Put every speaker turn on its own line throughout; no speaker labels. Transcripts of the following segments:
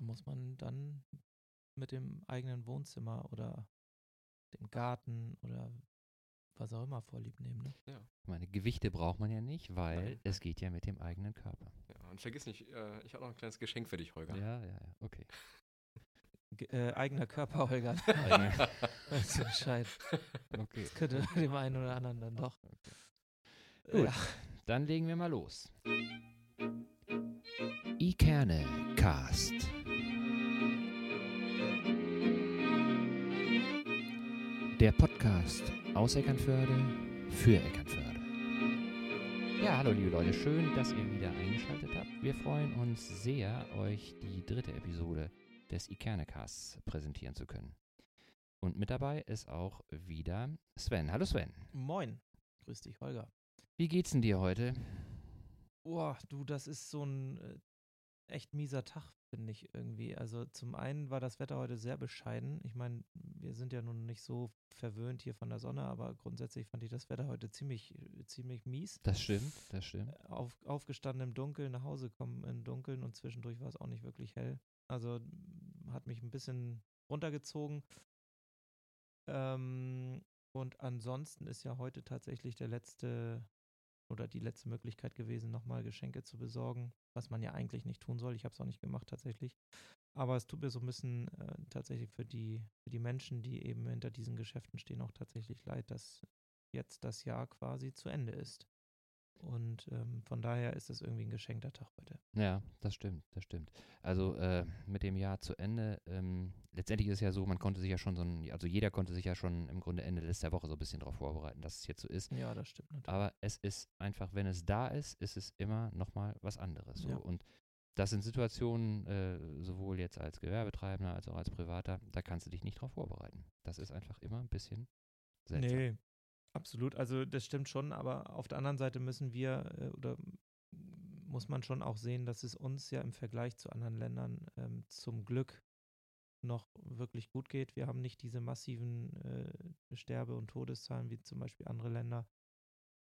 Da muss man dann mit dem eigenen Wohnzimmer oder dem Garten oder was auch immer vorlieb nehmen. Ne?
Ja.
Ich meine, Gewichte braucht man ja nicht, weil
Nein.
es geht ja mit dem eigenen Körper.
ja. Und vergiss nicht, äh, ich habe noch ein kleines Geschenk für dich, Holger.
Ja, ja, ja, okay.
Ge äh, eigener Körper, Holger. Weißt du Bescheid.
okay.
Das könnte dem einen oder anderen dann doch.
Gut.
Ja.
Dann legen wir mal los. Ikerne Cast. Der Podcast aus Eckernförde für Eckernförde. Ja, hallo liebe Leute, schön, dass ihr wieder eingeschaltet habt. Wir freuen uns sehr, euch die dritte Episode des Ikerne Casts präsentieren zu können. Und mit dabei ist auch wieder Sven. Hallo Sven.
Moin. Grüß dich, Holger.
Wie geht's denn dir heute?
Boah, du, das ist so ein äh, echt mieser Tag, finde ich irgendwie. Also zum einen war das Wetter heute sehr bescheiden. Ich meine, wir sind ja nun nicht so verwöhnt hier von der Sonne, aber grundsätzlich fand ich das Wetter heute ziemlich, ziemlich mies.
Das stimmt, das stimmt.
Äh, Auf, aufgestanden im Dunkeln, nach Hause kommen im Dunkeln und zwischendurch war es auch nicht wirklich hell. Also hat mich ein bisschen runtergezogen. Ähm, und ansonsten ist ja heute tatsächlich der letzte oder die letzte Möglichkeit gewesen, nochmal Geschenke zu besorgen, was man ja eigentlich nicht tun soll. Ich habe es auch nicht gemacht tatsächlich. Aber es tut mir so ein bisschen äh, tatsächlich für die, für die Menschen, die eben hinter diesen Geschäften stehen, auch tatsächlich leid, dass jetzt das Jahr quasi zu Ende ist. Und ähm, von daher ist es irgendwie ein geschenkter Tag heute.
Ja, das stimmt, das stimmt. Also äh, mit dem Jahr zu Ende, ähm, letztendlich ist es ja so, man konnte sich ja schon so ein, also jeder konnte sich ja schon im Grunde Ende letzter Woche so ein bisschen darauf vorbereiten, dass es jetzt so ist.
Ja, das stimmt natürlich.
Aber es ist einfach, wenn es da ist, ist es immer nochmal was anderes. So.
Ja.
Und das sind Situationen, äh, sowohl jetzt als Gewerbetreibender als auch als Privater, da kannst du dich nicht drauf vorbereiten. Das ist einfach immer ein bisschen seltsam.
Nee, absolut. Also das stimmt schon, aber auf der anderen Seite müssen wir äh, oder muss man schon auch sehen, dass es uns ja im Vergleich zu anderen Ländern ähm, zum Glück noch wirklich gut geht. Wir haben nicht diese massiven äh, Sterbe- und Todeszahlen wie zum Beispiel andere Länder.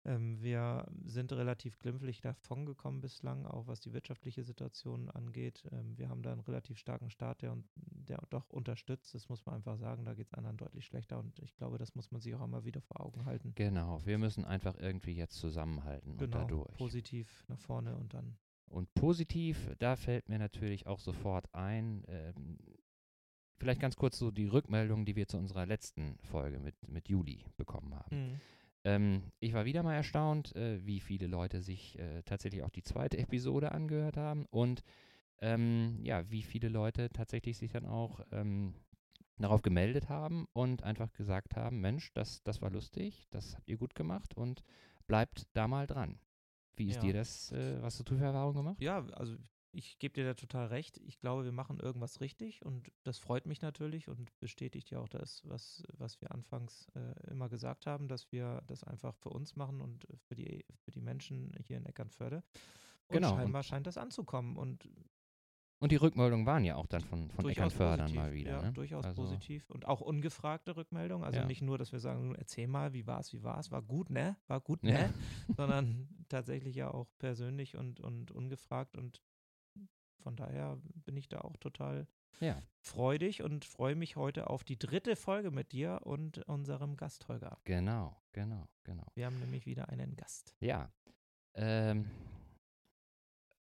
Ähm, wir sind relativ glimpflich davongekommen bislang, auch was die wirtschaftliche Situation angeht. Ähm, wir haben da einen relativ starken Staat, der, der doch unterstützt. Das muss man einfach sagen. Da geht es anderen deutlich schlechter und ich glaube, das muss man sich auch immer wieder vor Augen halten.
Genau, wir müssen einfach irgendwie jetzt zusammenhalten und
Genau,
dadurch.
positiv nach vorne und dann.
Und positiv, da fällt mir natürlich auch sofort ein, ähm, vielleicht ganz kurz so die Rückmeldung, die wir zu unserer letzten Folge mit, mit Juli bekommen haben. Ähm, ich war wieder mal erstaunt, äh, wie viele Leute sich äh, tatsächlich auch die zweite Episode angehört haben und ähm, ja, wie viele Leute tatsächlich sich dann auch ähm, darauf gemeldet haben und einfach gesagt haben, Mensch, das, das war lustig, das habt ihr gut gemacht und bleibt da mal dran. Wie ist
Ja.
dir das, äh, was hast du für Erfahrungen gemacht?
Ja, also ich gebe dir da total recht. Ich glaube, wir machen irgendwas richtig und das freut mich natürlich und bestätigt ja auch das, was, was wir anfangs äh, immer gesagt haben, dass wir das einfach für uns machen und für die, für die Menschen hier in Eckernförde. Und
Genau, und-
scheinbar scheint das anzukommen und
Und die Rückmeldungen waren ja auch dann von, von Eckernfördern mal wieder.
Ja,
ne?
durchaus
Also,
positiv. Und auch ungefragte Rückmeldungen. Also
Ja.
nicht nur, dass wir sagen, erzähl mal, wie war's, wie war's, war gut, ne? War gut,
Ja.
ne? Sondern tatsächlich ja auch persönlich und, und ungefragt. Und von daher bin ich da auch total
Ja.
freudig und freue mich heute auf die dritte Folge mit dir und unserem Gast Holger.
Genau, genau, genau.
Wir haben nämlich wieder einen Gast.
Ja. Ähm,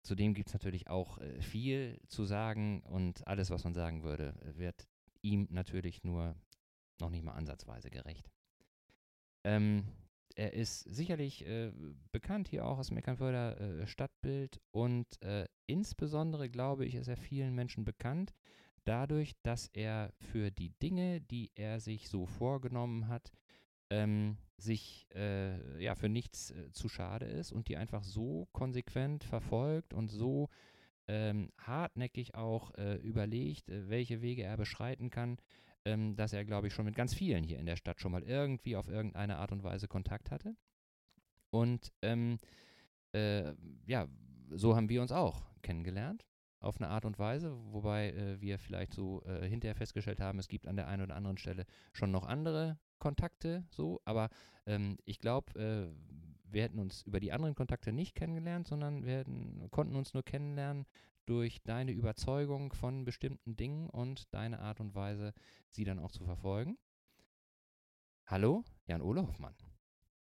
zudem gibt es natürlich auch äh, viel zu sagen und alles, was man sagen würde, wird ihm natürlich nur noch nicht mal ansatzweise gerecht. Ähm, er ist sicherlich äh, bekannt hier auch aus dem Eckernförder äh, Stadtbild und äh, insbesondere, glaube ich, ist er vielen Menschen bekannt dadurch, dass er für die Dinge, die er sich so vorgenommen hat, ähm, sich äh, ja für nichts äh, zu schade ist und die einfach so konsequent verfolgt und so ähm, hartnäckig auch äh, überlegt, welche Wege er beschreiten kann, ähm, dass er, glaube ich, schon mit ganz vielen hier in der Stadt schon mal irgendwie auf irgendeine Art und Weise Kontakt hatte. Und ähm, äh, ja, so haben wir uns auch kennengelernt auf eine Art und Weise, wobei äh, wir vielleicht so äh, hinterher festgestellt haben, es gibt an der einen oder anderen Stelle schon noch andere Kontakte, so, aber ähm, ich glaube, äh, wir hätten uns über die anderen Kontakte nicht kennengelernt, sondern wir hätten, konnten uns nur kennenlernen durch deine Überzeugung von bestimmten Dingen und deine Art und Weise, sie dann auch zu verfolgen. Hallo, Jan-Ole Hoffmann.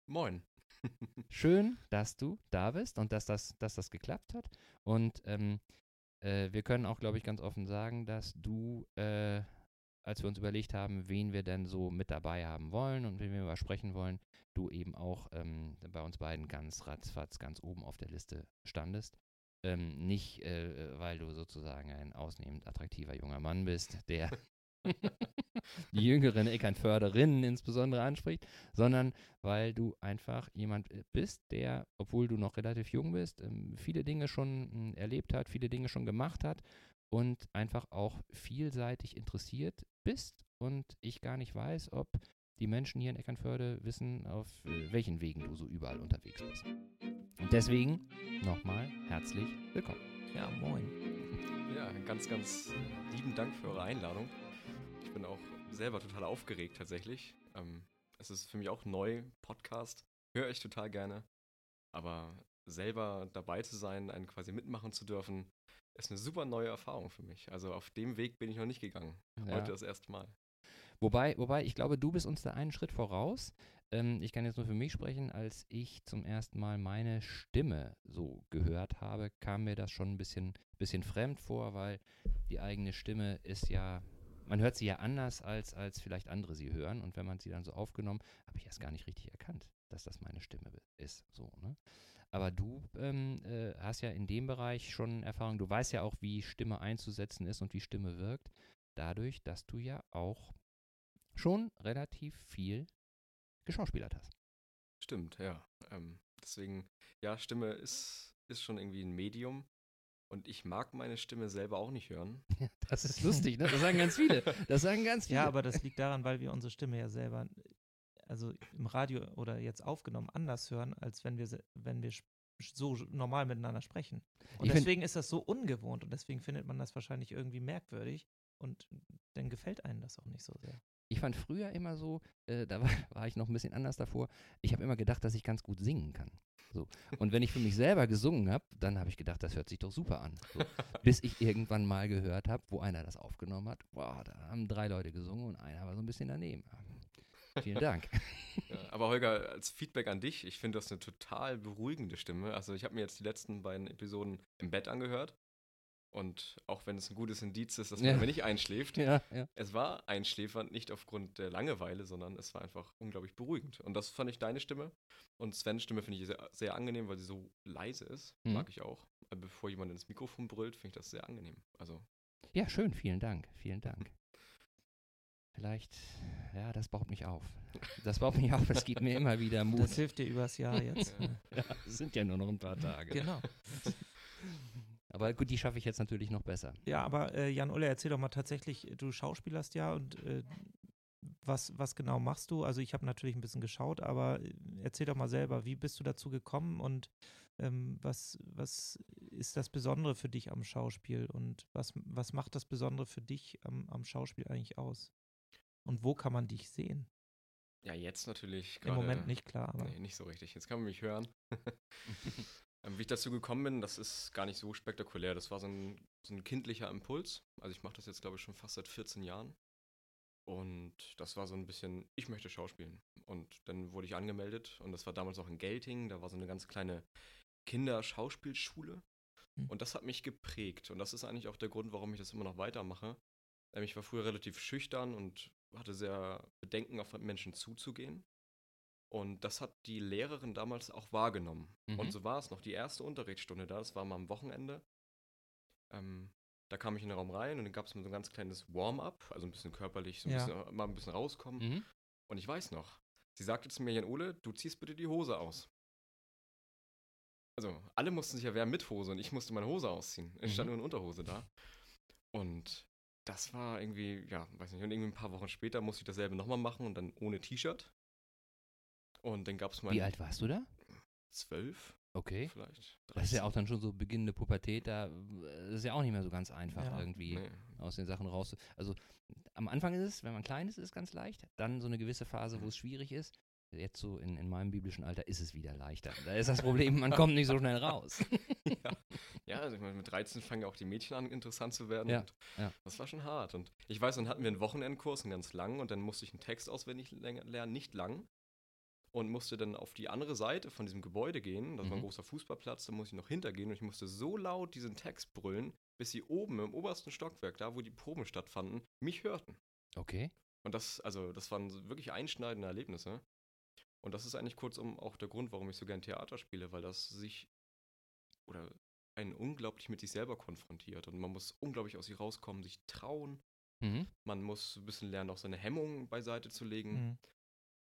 Moin.
Schön, dass du da bist und dass das, dass das geklappt hat. Und ähm, äh, wir können auch, glaube ich, ganz offen sagen, dass du, äh, als wir uns überlegt haben, wen wir denn so mit dabei haben wollen und wen wir mal sprechen wollen, du eben auch ähm, bei uns beiden ganz ratzfatz ganz oben auf der Liste standest. Ähm, nicht, äh, weil du sozusagen ein ausnehmend attraktiver junger Mann bist, der die jüngeren Eckernförderinnen insbesondere anspricht, sondern weil du einfach jemand äh, bist, der, obwohl du noch relativ jung bist, ähm, viele Dinge schon hm, erlebt hat, viele Dinge schon gemacht hat und einfach auch vielseitig interessiert bist und ich gar nicht weiß, ob die Menschen hier in Eckernförde wissen, auf äh, welchen Wegen du so überall unterwegs bist. Und deswegen nochmal herzlich willkommen.
Ja, moin.
Ja, ganz, ganz lieben Dank für eure Einladung bin auch selber total aufgeregt tatsächlich. Ähm, es ist für mich auch neu, Podcast. Höre ich total gerne. Aber selber dabei zu sein, einen quasi mitmachen zu dürfen, ist eine super neue Erfahrung für mich. Also auf dem Weg bin ich noch nicht gegangen. Ja. Heute das erste Mal.
Wobei, wobei, ich glaube, du bist uns da einen Schritt voraus. Ähm, ich kann jetzt nur für mich sprechen, als ich zum ersten Mal meine Stimme so gehört habe, kam mir das schon ein bisschen, bisschen fremd vor, weil die eigene Stimme ist ja man hört sie ja anders, als, als vielleicht andere sie hören. Und wenn man sie dann so aufgenommen, habe ich erst gar nicht richtig erkannt, dass das meine Stimme ist. So, ne? Aber du ähm, äh, hast ja in dem Bereich schon Erfahrung. Du weißt ja auch, wie Stimme einzusetzen ist und wie Stimme wirkt. Dadurch, dass du ja auch schon relativ viel geschauspielert hast.
Stimmt, ja. Ähm, deswegen, ja, Stimme ist, ist schon irgendwie ein Medium. Und ich mag meine Stimme selber auch nicht hören.
Das ist lustig, ne? Das sagen ganz viele. Das sagen ganz viele.
Ja, aber das liegt daran, weil wir unsere Stimme ja selber, also im Radio oder jetzt aufgenommen, anders hören, als wenn wir, wenn wir so normal miteinander sprechen. Und ich deswegen ist das so ungewohnt und deswegen findet man das wahrscheinlich irgendwie merkwürdig und dann gefällt einem das auch nicht so sehr.
Ich fand früher immer so, äh, da war, war, ich noch ein bisschen anders davor, ich habe immer gedacht, dass ich ganz gut singen kann. So. Und wenn ich für mich selber gesungen habe, dann habe ich gedacht, das hört sich doch super an. So. Bis ich irgendwann mal gehört habe, wo einer das aufgenommen hat, boah, da haben drei Leute gesungen und einer war so ein bisschen daneben. Vielen Dank.
Ja, aber Holger, als Feedback an dich, ich finde das eine total beruhigende Stimme. Also ich habe mir jetzt die letzten beiden Episoden im Bett angehört und auch wenn es ein gutes Indiz ist, dass man ja. nicht einschläft, ja, ja. es war einschläfernd, nicht aufgrund der Langeweile, sondern es war einfach unglaublich beruhigend. Und das fand ich deine Stimme. Und Svens Stimme finde ich sehr, sehr, angenehm, weil sie so leise ist. Mhm. Mag ich auch. Bevor jemand ins Mikrofon brüllt, finde ich das sehr angenehm. Also.
Ja, schön, vielen Dank. Vielen Dank. Vielleicht, ja, das baut mich auf. Das baut mich auf, es gibt mir immer wieder Mut.
Das hilft dir übers Jahr jetzt.
ja, sind ja nur noch ein paar Tage.
Genau.
Aber gut, die schaffe ich jetzt natürlich noch besser.
Ja, aber äh, Jan-Ulle, erzähl doch mal tatsächlich, du schauspielerst ja und äh, was, was genau machst du? Also ich habe natürlich ein bisschen geschaut, aber äh, erzähl doch mal selber, wie bist du dazu gekommen und ähm, was, was ist das Besondere für dich am Schauspiel und was, was macht das Besondere für dich am, am Schauspiel eigentlich aus? Und wo kann man dich sehen?
Ja, jetzt natürlich.
Im Moment nicht klar.
Aber. Nee, nicht so richtig. Jetzt kann man mich hören. Ähm, wie ich dazu gekommen bin, das ist gar nicht so spektakulär. Das war so ein, so ein kindlicher Impuls. Also ich mache das jetzt, glaube ich, schon fast seit 14 Jahren. Und das war so ein bisschen, ich möchte schauspielen. Und dann wurde ich angemeldet und das war damals auch in Gelting. Da war so eine ganz kleine Kinderschauspielschule. Mhm. Und das hat mich geprägt. Und das ist eigentlich auch der Grund, warum ich das immer noch weitermache. Ähm, ich war früher relativ schüchtern und hatte sehr Bedenken, auf Menschen zuzugehen. Und das hat die Lehrerin damals auch wahrgenommen. Mhm. Und so war es noch. Die erste Unterrichtsstunde da, das war mal am Wochenende. Ähm, da kam ich in den Raum rein und dann gab es mir so ein ganz kleines Warm-up, also ein bisschen körperlich, so ein ja. bisschen, mal ein bisschen rauskommen. Mhm. Und ich weiß noch, sie sagte zu mir, Jan Ole, du ziehst bitte die Hose aus. Also, alle mussten sich ja wehren mit Hose und ich musste meine Hose ausziehen. Ich stand mhm. nur in Unterhose da. Und das war irgendwie, ja, weiß nicht, und irgendwie ein paar Wochen später musste ich dasselbe nochmal machen und dann ohne T-Shirt. Und dann gab es mal.
Wie alt warst du da?
Zwölf.
Okay. Vielleicht. 30. Das ist ja auch dann schon so beginnende Pubertät, da äh, ist ja auch nicht mehr so ganz einfach ja. irgendwie nee. aus den Sachen raus. Also am Anfang ist es, wenn man klein ist, ist es ganz leicht. Dann so eine gewisse Phase, wo es schwierig ist. Jetzt so in, in meinem biblischen Alter ist es wieder leichter. Da ist das Problem, man kommt nicht so schnell raus.
ja. ja, also ich meine, mit 13 fangen ja auch die Mädchen an, interessant zu werden.
Ja, ja.
Das war schon hart. Und ich weiß, dann hatten wir einen Wochenendkurs, einen ganz lang, und dann musste ich einen Text auswendig lernen, nicht lang. Und musste dann auf die andere Seite von diesem Gebäude gehen. Das war ein
Mhm.
großer Fußballplatz, da musste ich noch hintergehen und ich musste so laut diesen Text brüllen, bis sie oben im obersten Stockwerk, da wo die Proben stattfanden, mich hörten.
Okay.
Und das, also, das waren wirklich einschneidende Erlebnisse. Und das ist eigentlich kurzum auch der Grund, warum ich so gern Theater spiele, weil das sich oder einen unglaublich mit sich selber konfrontiert. Und man muss unglaublich aus sich rauskommen, sich trauen.
Mhm.
Man muss ein bisschen lernen, auch seine Hemmungen beiseite zu legen.
Mhm.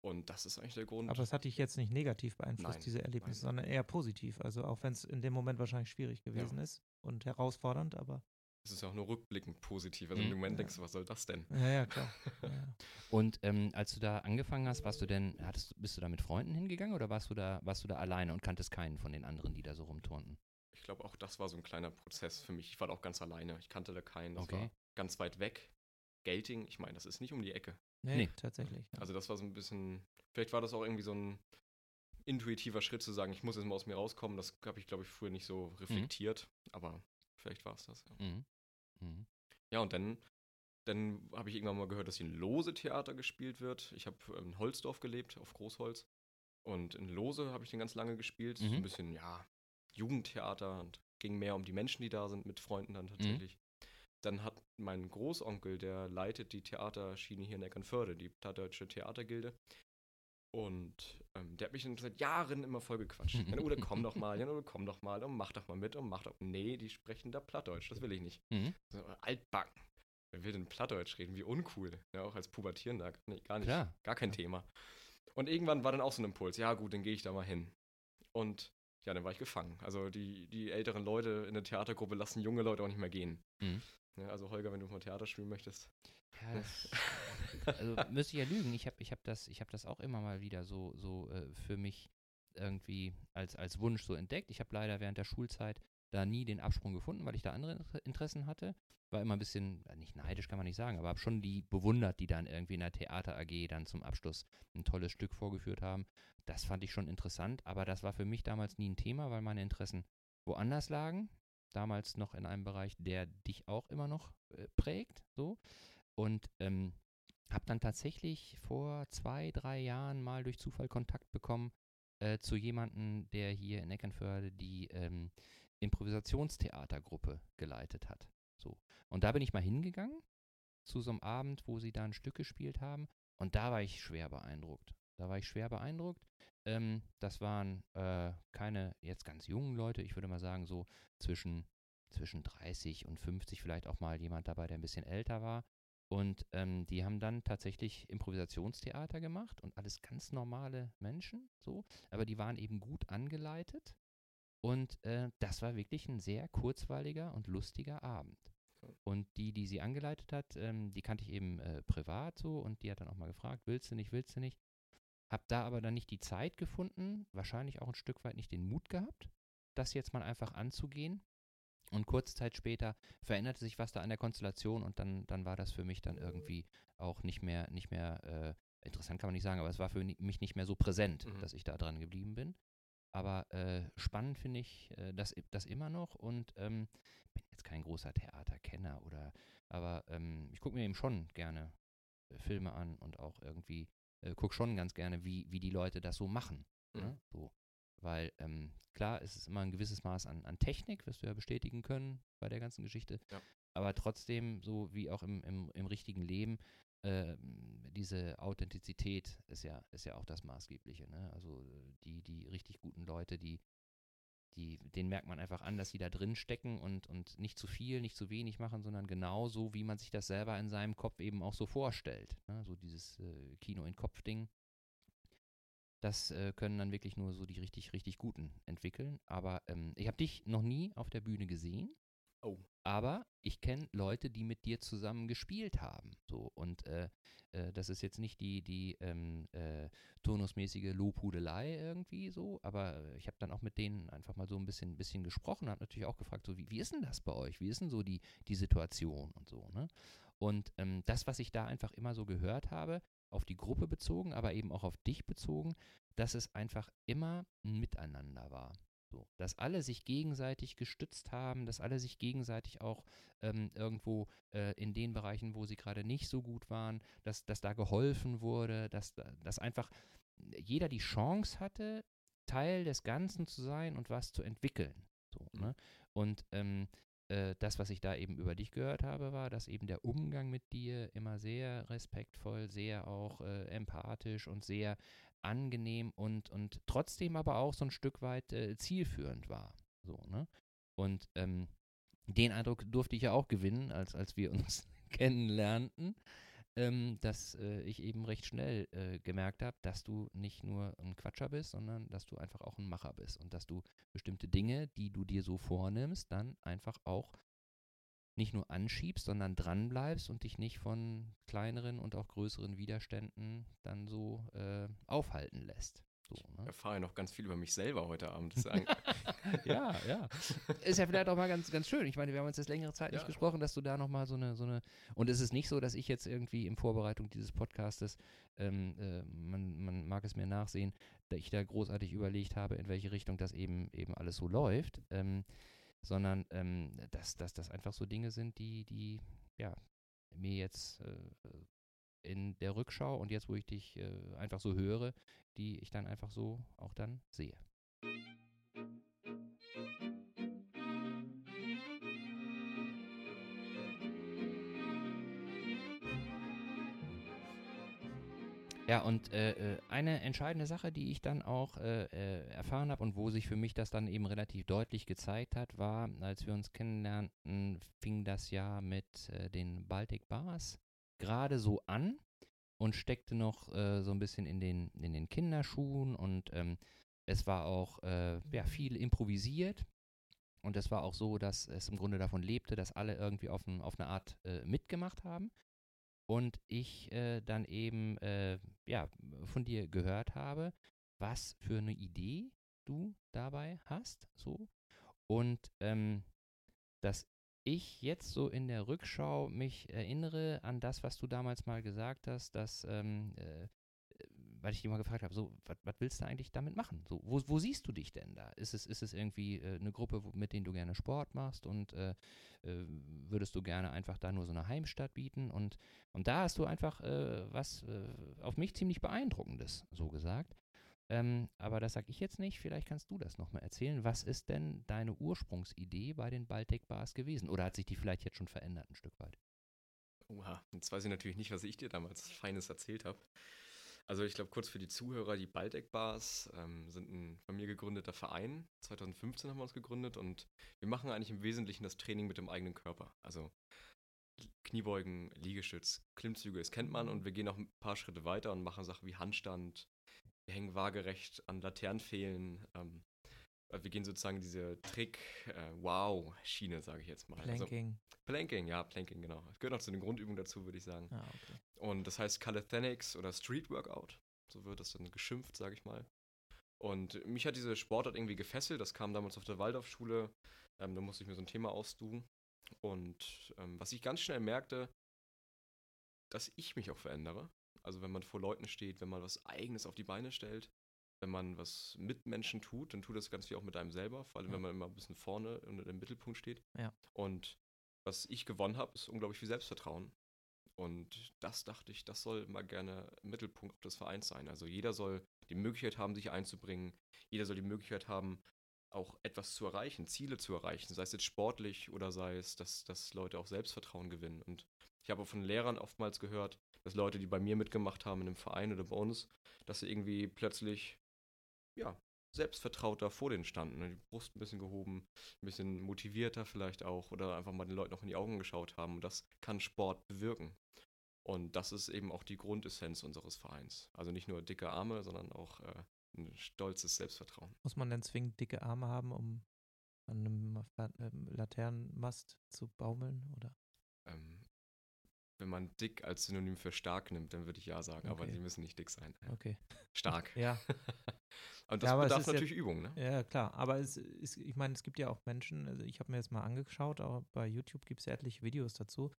Und das ist eigentlich der Grund.
Aber es hat dich jetzt nicht negativ beeinflusst,
Nein,
diese Erlebnisse,
nein.
sondern eher positiv. Also auch wenn es in dem Moment wahrscheinlich schwierig gewesen ist und herausfordernd, aber
es ist auch nur rückblickend positiv. Also
Mhm.
im Moment
Ja.
denkst du, was soll das denn?
ja, ja, klar. Ja, ja.
Und ähm, als du da angefangen hast, warst du denn, hattest, bist du da mit Freunden hingegangen oder warst du da, warst du da alleine und kanntest keinen von den anderen, die da so rumturnten?
Ich glaube, auch das war so ein kleiner Prozess für mich. Ich war da auch ganz alleine. Ich kannte da keinen. Das
Okay.
war ganz weit weg. Gelting, ich meine, das ist nicht um die Ecke.
Nee,
Nee.
tatsächlich. ja.
Also das war so ein bisschen, vielleicht war das auch irgendwie so ein intuitiver Schritt zu sagen, ich muss jetzt mal aus mir rauskommen. Das habe ich, glaube ich, früher nicht so reflektiert, aber vielleicht war es das. Ja.
Mhm. Mhm.
ja, und dann, dann habe ich irgendwann mal gehört, dass hier ein Lose-Theater gespielt wird. Ich habe in Holzdorf gelebt, auf Großholz. Und in Lose habe ich den ganz lange gespielt. So
Mhm.
ein bisschen, ja, Jugendtheater und ging mehr um die Menschen, die da sind, mit Freunden dann tatsächlich. Dann hat mein Großonkel, der leitet die Theaterschiene hier in Eckernförde, die Deutsche Theatergilde. Und ähm, der hat mich dann seit Jahren immer voll gequatscht. Jan Ude, komm doch mal, Jan Ude, komm doch mal und mach doch mal mit und mach doch. Nee, die sprechen da Plattdeutsch, das will ich nicht.
Mhm.
So, altbacken. Wer will denn Plattdeutsch reden? Wie uncool. Ja, auch als Pubertierender. Nee, gar nicht.
Klar.
Gar kein Thema. Und irgendwann war dann auch so ein Impuls. Ja, gut, dann gehe ich da mal hin. Und ja, dann war ich gefangen. Also die, die älteren Leute in der Theatergruppe lassen junge Leute auch nicht mehr gehen.
Mhm.
Ja, also Holger, wenn du mal Theater spielen möchtest.
Ja, das, also müsste ich ja lügen. Ich habe ich hab das, ich hab das auch immer mal wieder so, so äh, für mich irgendwie als, als Wunsch so entdeckt. Ich habe leider während der Schulzeit da nie den Absprung gefunden, weil ich da andere Inter- Interessen hatte. War immer ein bisschen, äh, nicht neidisch kann man nicht sagen, aber habe schon die bewundert, die dann irgendwie in der Theater AG dann zum Abschluss ein tolles Stück vorgeführt haben. Das fand ich schon interessant, aber das war für mich damals nie ein Thema, weil meine Interessen woanders lagen. Damals noch in einem Bereich, der dich auch immer noch äh, prägt, so. Und ähm, habe dann tatsächlich vor zwei, drei Jahren mal durch Zufall Kontakt bekommen äh, zu jemandem, der hier in Eckernförde die ähm, Improvisationstheatergruppe geleitet hat. So. Und da bin ich mal hingegangen zu so einem Abend, wo sie da ein Stück gespielt haben. Und da war ich schwer beeindruckt. Da war ich schwer beeindruckt. Ähm, das waren äh, keine jetzt ganz jungen Leute, ich würde mal sagen so zwischen, zwischen 30 und 50, vielleicht auch mal jemand dabei, der ein bisschen älter war. Und ähm, die haben dann tatsächlich Improvisationstheater gemacht und alles ganz normale Menschen, so. Aber die waren eben gut angeleitet. Und äh, das war wirklich ein sehr kurzweiliger und lustiger Abend. Und die, die sie angeleitet hat, ähm, die kannte ich eben äh, privat so und die hat dann auch mal gefragt, willst du nicht, willst du nicht? Hab da aber dann nicht die Zeit gefunden, wahrscheinlich auch ein Stück weit nicht den Mut gehabt, das jetzt mal einfach anzugehen. Und kurze Zeit später veränderte sich was da an der Konstellation und dann, dann war das für mich dann irgendwie auch nicht mehr, nicht mehr, äh, interessant kann man nicht sagen, aber es war für mich nicht mehr so präsent,
Mhm.
dass ich da dran geblieben bin. Aber äh, spannend finde ich äh, das, das immer noch und ähm, bin jetzt kein großer Theaterkenner oder, aber ähm, ich gucke mir eben schon gerne äh, Filme an und auch irgendwie äh, gucke schon ganz gerne, wie, wie die Leute das so machen.
Mhm.
Ne? So. Weil ähm, klar, es ist immer ein gewisses Maß an, an Technik, wirst du ja bestätigen können bei der ganzen Geschichte.
Ja.
Aber trotzdem, so wie auch im, im, im richtigen Leben, ähm, diese Authentizität ist ja, ist ja auch das Maßgebliche. Ne? Also äh, die, die richtig guten Leute, die, die, denen merkt man einfach an, dass sie da drin stecken und, und nicht zu viel, nicht zu wenig machen, sondern genau so, wie man sich das selber in seinem Kopf eben auch so vorstellt. Ne? So dieses äh, Kino in Kopf-Ding. Das äh, können dann wirklich nur so die richtig, richtig Guten entwickeln. Aber ähm, ich habe dich noch nie auf der Bühne gesehen.
Oh.
Aber ich kenne Leute, die mit dir zusammen gespielt haben. So, und äh, äh, das ist jetzt nicht die, die ähm, äh, turnusmäßige Lobhudelei irgendwie so, aber äh, ich habe dann auch mit denen einfach mal so ein bisschen, bisschen gesprochen, habe natürlich auch gefragt, so wie, wie ist denn das bei euch? Wie ist denn so die, die Situation und so, ne? Und ähm, das, was ich da einfach immer so gehört habe, auf die Gruppe bezogen, aber eben auch auf dich bezogen, dass es einfach immer ein Miteinander war. So, dass alle sich gegenseitig gestützt haben, dass alle sich gegenseitig auch ähm, irgendwo äh, in den Bereichen, wo sie gerade nicht so gut waren, dass, dass da geholfen wurde, dass, dass einfach jeder die Chance hatte, Teil des Ganzen zu sein und was zu entwickeln. So, mhm. ne? Und ähm, äh, das, was ich da eben über dich gehört habe, war, dass eben der Umgang mit dir immer sehr respektvoll, sehr auch äh, empathisch und sehr angenehm und, und trotzdem aber auch so ein Stück weit äh, zielführend war. So, ne? Und ähm, den Eindruck durfte ich ja auch gewinnen, als, als wir uns kennenlernten, ähm, dass äh, ich eben recht schnell äh, gemerkt habe, dass du nicht nur ein Quatscher bist, sondern dass du einfach auch ein Macher bist und dass du bestimmte Dinge, die du dir so vornimmst, dann einfach auch nicht nur anschiebst, sondern dranbleibst und dich nicht von kleineren und auch größeren Widerständen dann so äh, aufhalten lässt. So,
ne? Ich erfahre ja noch ganz viel über mich selber heute Abend.
ja, ja. Ist ja vielleicht auch mal ganz, ganz schön. Ich meine, wir haben uns jetzt längere Zeit ja. nicht gesprochen, dass du da nochmal so eine, so eine. Und es ist nicht so, dass ich jetzt irgendwie in Vorbereitung dieses Podcastes, ähm, äh, man, man mag es mir nachsehen, dass ich da großartig überlegt habe, in welche Richtung das eben, eben alles so läuft. Ähm, sondern ähm, dass, dass das einfach so Dinge sind, die, die ja, mir jetzt äh, in der Rückschau und jetzt, wo ich dich äh, einfach so höre, die ich dann einfach so auch dann sehe. Ja, und äh, äh, eine entscheidende Sache, die ich dann auch äh, äh, erfahren habe und wo sich für mich das dann eben relativ deutlich gezeigt hat, war, als wir uns kennenlernten, fing das ja mit äh, den Baltic Bars gerade so an und steckte noch äh, so ein bisschen in den, in den Kinderschuhen und ähm, es war auch ja, viel improvisiert. Und es war auch so, dass es im Grunde davon lebte, dass alle irgendwie auf, ein, auf eine Art mitgemacht haben und ich äh, dann eben äh, ja, von dir gehört habe, was für eine Idee du dabei hast, so. Und ähm, dass ich jetzt so in der Rückschau mich erinnere an das, was du damals mal gesagt hast, dass ähm, äh, weil ich dich mal gefragt habe, so, was willst du eigentlich damit machen? So, wo, wo siehst du dich denn da? Ist es, ist es irgendwie äh, eine Gruppe, mit denen du gerne Sport machst und äh, äh, würdest du gerne einfach da nur so eine Heimstatt bieten? Und, und da hast du einfach äh, was äh, auf mich ziemlich beeindruckendes, so gesagt. Ähm, aber das sage ich jetzt nicht. Vielleicht kannst du das nochmal erzählen. Was ist denn deine Ursprungsidee bei den Baltic Bars gewesen? Oder hat sich die vielleicht jetzt schon verändert ein Stück weit?
Oha, jetzt weiß ich natürlich nicht, was ich dir damals Feines erzählt habe. Also ich glaube, kurz für die Zuhörer, die Baldeck Bars ähm, sind ein von mir gegründeter Verein. 2015 haben wir uns gegründet und wir machen eigentlich im Wesentlichen das Training mit dem eigenen Körper. Also Kniebeugen, Liegestütz, Klimmzüge, das kennt man und wir gehen noch ein paar Schritte weiter und machen Sachen wie Handstand, wir hängen waagerecht an Laternenpfählen, ähm, äh, wir gehen sozusagen diese Trick-Wow-Schiene, äh, sage ich jetzt mal.
Also Planking.
Also, Planking, ja, Planking, genau. Das gehört auch zu den Grundübungen dazu, würde ich sagen.
Ah, okay.
Und das heißt Calisthenics oder Street Workout. So wird das dann geschimpft, sage ich mal. Und mich hat diese Sportart irgendwie gefesselt. Das kam damals auf der Waldorfschule. Ähm, da musste ich mir so ein Thema ausduhen. Und ähm, was ich ganz schnell merkte, dass ich mich auch verändere. Also wenn man vor Leuten steht, wenn man was Eigenes auf die Beine stellt, wenn man was mit Menschen tut, dann tut das ganz viel auch mit einem selber, vor allem ja. wenn man immer ein bisschen vorne und im Mittelpunkt steht.
Ja.
Und was ich gewonnen habe, ist unglaublich viel Selbstvertrauen. Und das dachte ich, das soll mal gerne Mittelpunkt des Vereins sein. Also jeder soll die Möglichkeit haben, sich einzubringen. Jeder soll die Möglichkeit haben, auch etwas zu erreichen, Ziele zu erreichen, sei es jetzt sportlich oder sei es, dass, dass Leute auch Selbstvertrauen gewinnen. Und ich habe von Lehrern oftmals gehört, dass Leute, die bei mir mitgemacht haben in einem Verein oder bei uns, dass sie irgendwie plötzlich ja, selbstvertrauter vor denen standen, ne? die Brust ein bisschen gehoben, ein bisschen motivierter vielleicht auch oder einfach mal den Leuten noch in die Augen geschaut haben. Und das kann Sport bewirken. Und das ist eben auch die Grundessenz unseres Vereins. Also nicht nur dicke Arme, sondern auch äh, ein stolzes Selbstvertrauen.
Muss man denn zwingend dicke Arme haben, um an einem Laternenmast zu baumeln? Oder?
Ähm, wenn man dick als Synonym für stark nimmt, dann würde ich ja sagen, okay. aber sie müssen nicht dick sein.
Okay.
Stark.
ja.
Und das ja, bedarf natürlich ja, Übung, ne?
Ja, klar. Aber es ist, ich meine, es gibt ja auch Menschen, also ich habe mir jetzt mal angeschaut, auch bei YouTube gibt es etliche Videos dazu.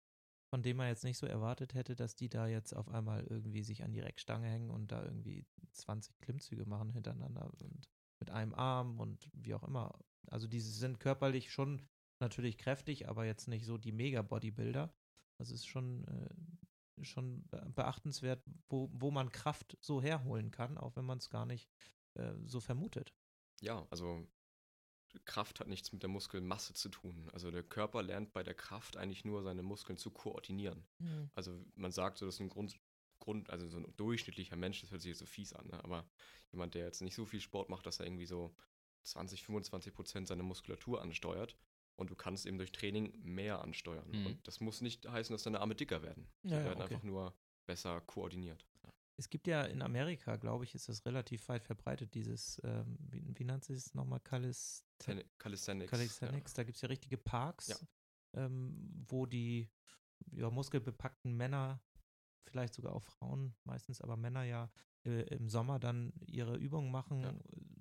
von dem man jetzt nicht so erwartet hätte, dass die da jetzt auf einmal irgendwie sich an die Reckstange hängen und da irgendwie 20 Klimmzüge machen hintereinander und mit einem Arm und wie auch immer. Also die sind körperlich schon natürlich kräftig, aber jetzt nicht so die Mega-Bodybuilder. Das ist schon, äh, schon beachtenswert, wo, wo man Kraft so herholen kann, auch wenn man es gar nicht äh, so vermutet.
Ja, also Kraft hat nichts mit der Muskelmasse zu tun. Also der Körper lernt bei der Kraft eigentlich nur seine Muskeln zu koordinieren. Mhm. Also man sagt so, dass ein Grund, Grund, also so ein durchschnittlicher Mensch, das hört sich jetzt so fies an, ne? aber jemand, der jetzt nicht so viel Sport macht, dass er irgendwie so 20, 25 Prozent seiner Muskulatur ansteuert und du kannst eben durch Training mehr ansteuern. Mhm. Und das muss nicht heißen, dass deine Arme dicker werden. Sie ja, werden okay. einfach nur besser koordiniert.
Es gibt ja in Amerika, glaube ich, ist das relativ weit verbreitet, dieses, ähm, wie, wie nannte es nochmal, Calis
Calisthenics.
Calisthenics. Ja. Da gibt es ja richtige Parks, ja. ähm, wo die ja, muskelbepackten Männer, vielleicht sogar auch Frauen, meistens aber Männer ja äh, im Sommer dann ihre Übungen machen. Ja.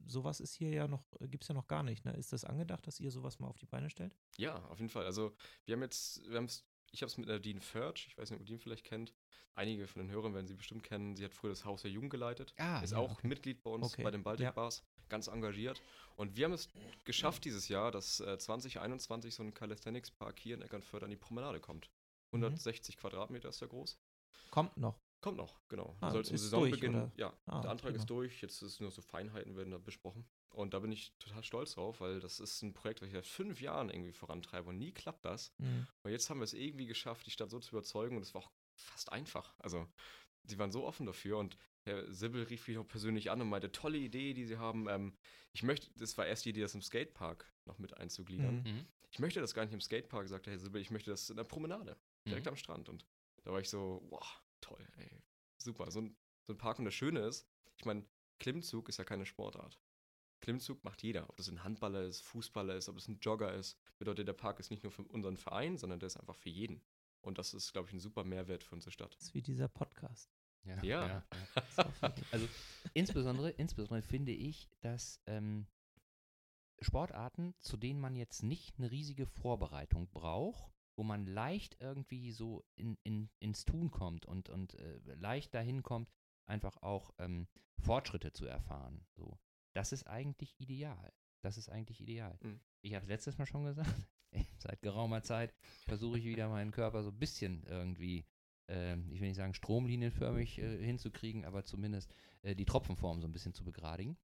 Sowas ist hier ja noch, gibt es ja noch gar nicht. Ne? Ist das angedacht, dass ihr sowas mal auf die Beine stellt?
Ja, auf jeden Fall. Also wir haben jetzt, wir haben es ich habe es mit Nadine Furch, ich weiß nicht, ob ihr ihn vielleicht kennt. Einige von den Hörern werden sie bestimmt kennen. Sie hat früher das Haus der Jugend geleitet. Ah, ist ja, auch okay. Mitglied bei uns okay. bei den Baltic ja. Bars, ganz engagiert. Und wir haben es geschafft dieses Jahr, dass äh, 2021 so ein Calisthenics Park hier in Eckernförde an die Promenade kommt. 160 mhm. Quadratmeter ist der groß.
Kommt noch.
Kommt noch, genau. Ah, Soll zum Saisonbeginn. Durch, ja, ah, der Antrag prima. ist durch. Jetzt ist nur so Feinheiten werden da besprochen. Und da bin ich total stolz drauf, weil das ist ein Projekt, was ich seit fünf Jahren irgendwie vorantreibe und nie klappt das. Mhm. Und jetzt haben wir es irgendwie geschafft, die Stadt so zu überzeugen und es war auch fast einfach. Also, sie waren so offen dafür und Herr Sibbel rief mich auch persönlich an und meinte, tolle Idee, die sie haben. Ähm, ich möchte, das war erst die Idee, das im Skatepark noch mit einzugliedern. Mhm. mhm. Ich möchte das gar nicht im Skatepark, sagte Herr Sibbel, ich möchte das in der Promenade, direkt mhm. am Strand. Und da war ich so, wow, toll, ey, super. So ein, so ein Park und das Schöne ist, ich meine, Klimmzug ist ja keine Sportart. Klimmzug macht jeder. Ob das ein Handballer ist, Fußballer ist, ob es ein Jogger ist. Bedeutet, der Park ist nicht nur für unseren Verein, sondern der ist einfach für jeden. Und das ist, glaube ich, ein super Mehrwert für unsere Stadt. Das
ist wie dieser Podcast.
Ja. ja. ja.
also insbesondere, insbesondere finde ich, dass ähm, Sportarten, zu denen man jetzt nicht eine riesige Vorbereitung braucht, wo man leicht irgendwie so in, in, ins Tun kommt und, und äh, leicht dahin kommt, einfach auch ähm, Fortschritte zu erfahren. So. Das ist eigentlich ideal. Das ist eigentlich ideal. Mhm. Ich habe es letztes Mal schon gesagt, seit geraumer Zeit versuche ich wieder meinen Körper so ein bisschen irgendwie, äh, ich will nicht sagen stromlinienförmig äh, hinzukriegen, aber zumindest äh, die Tropfenform so ein bisschen zu begradigen.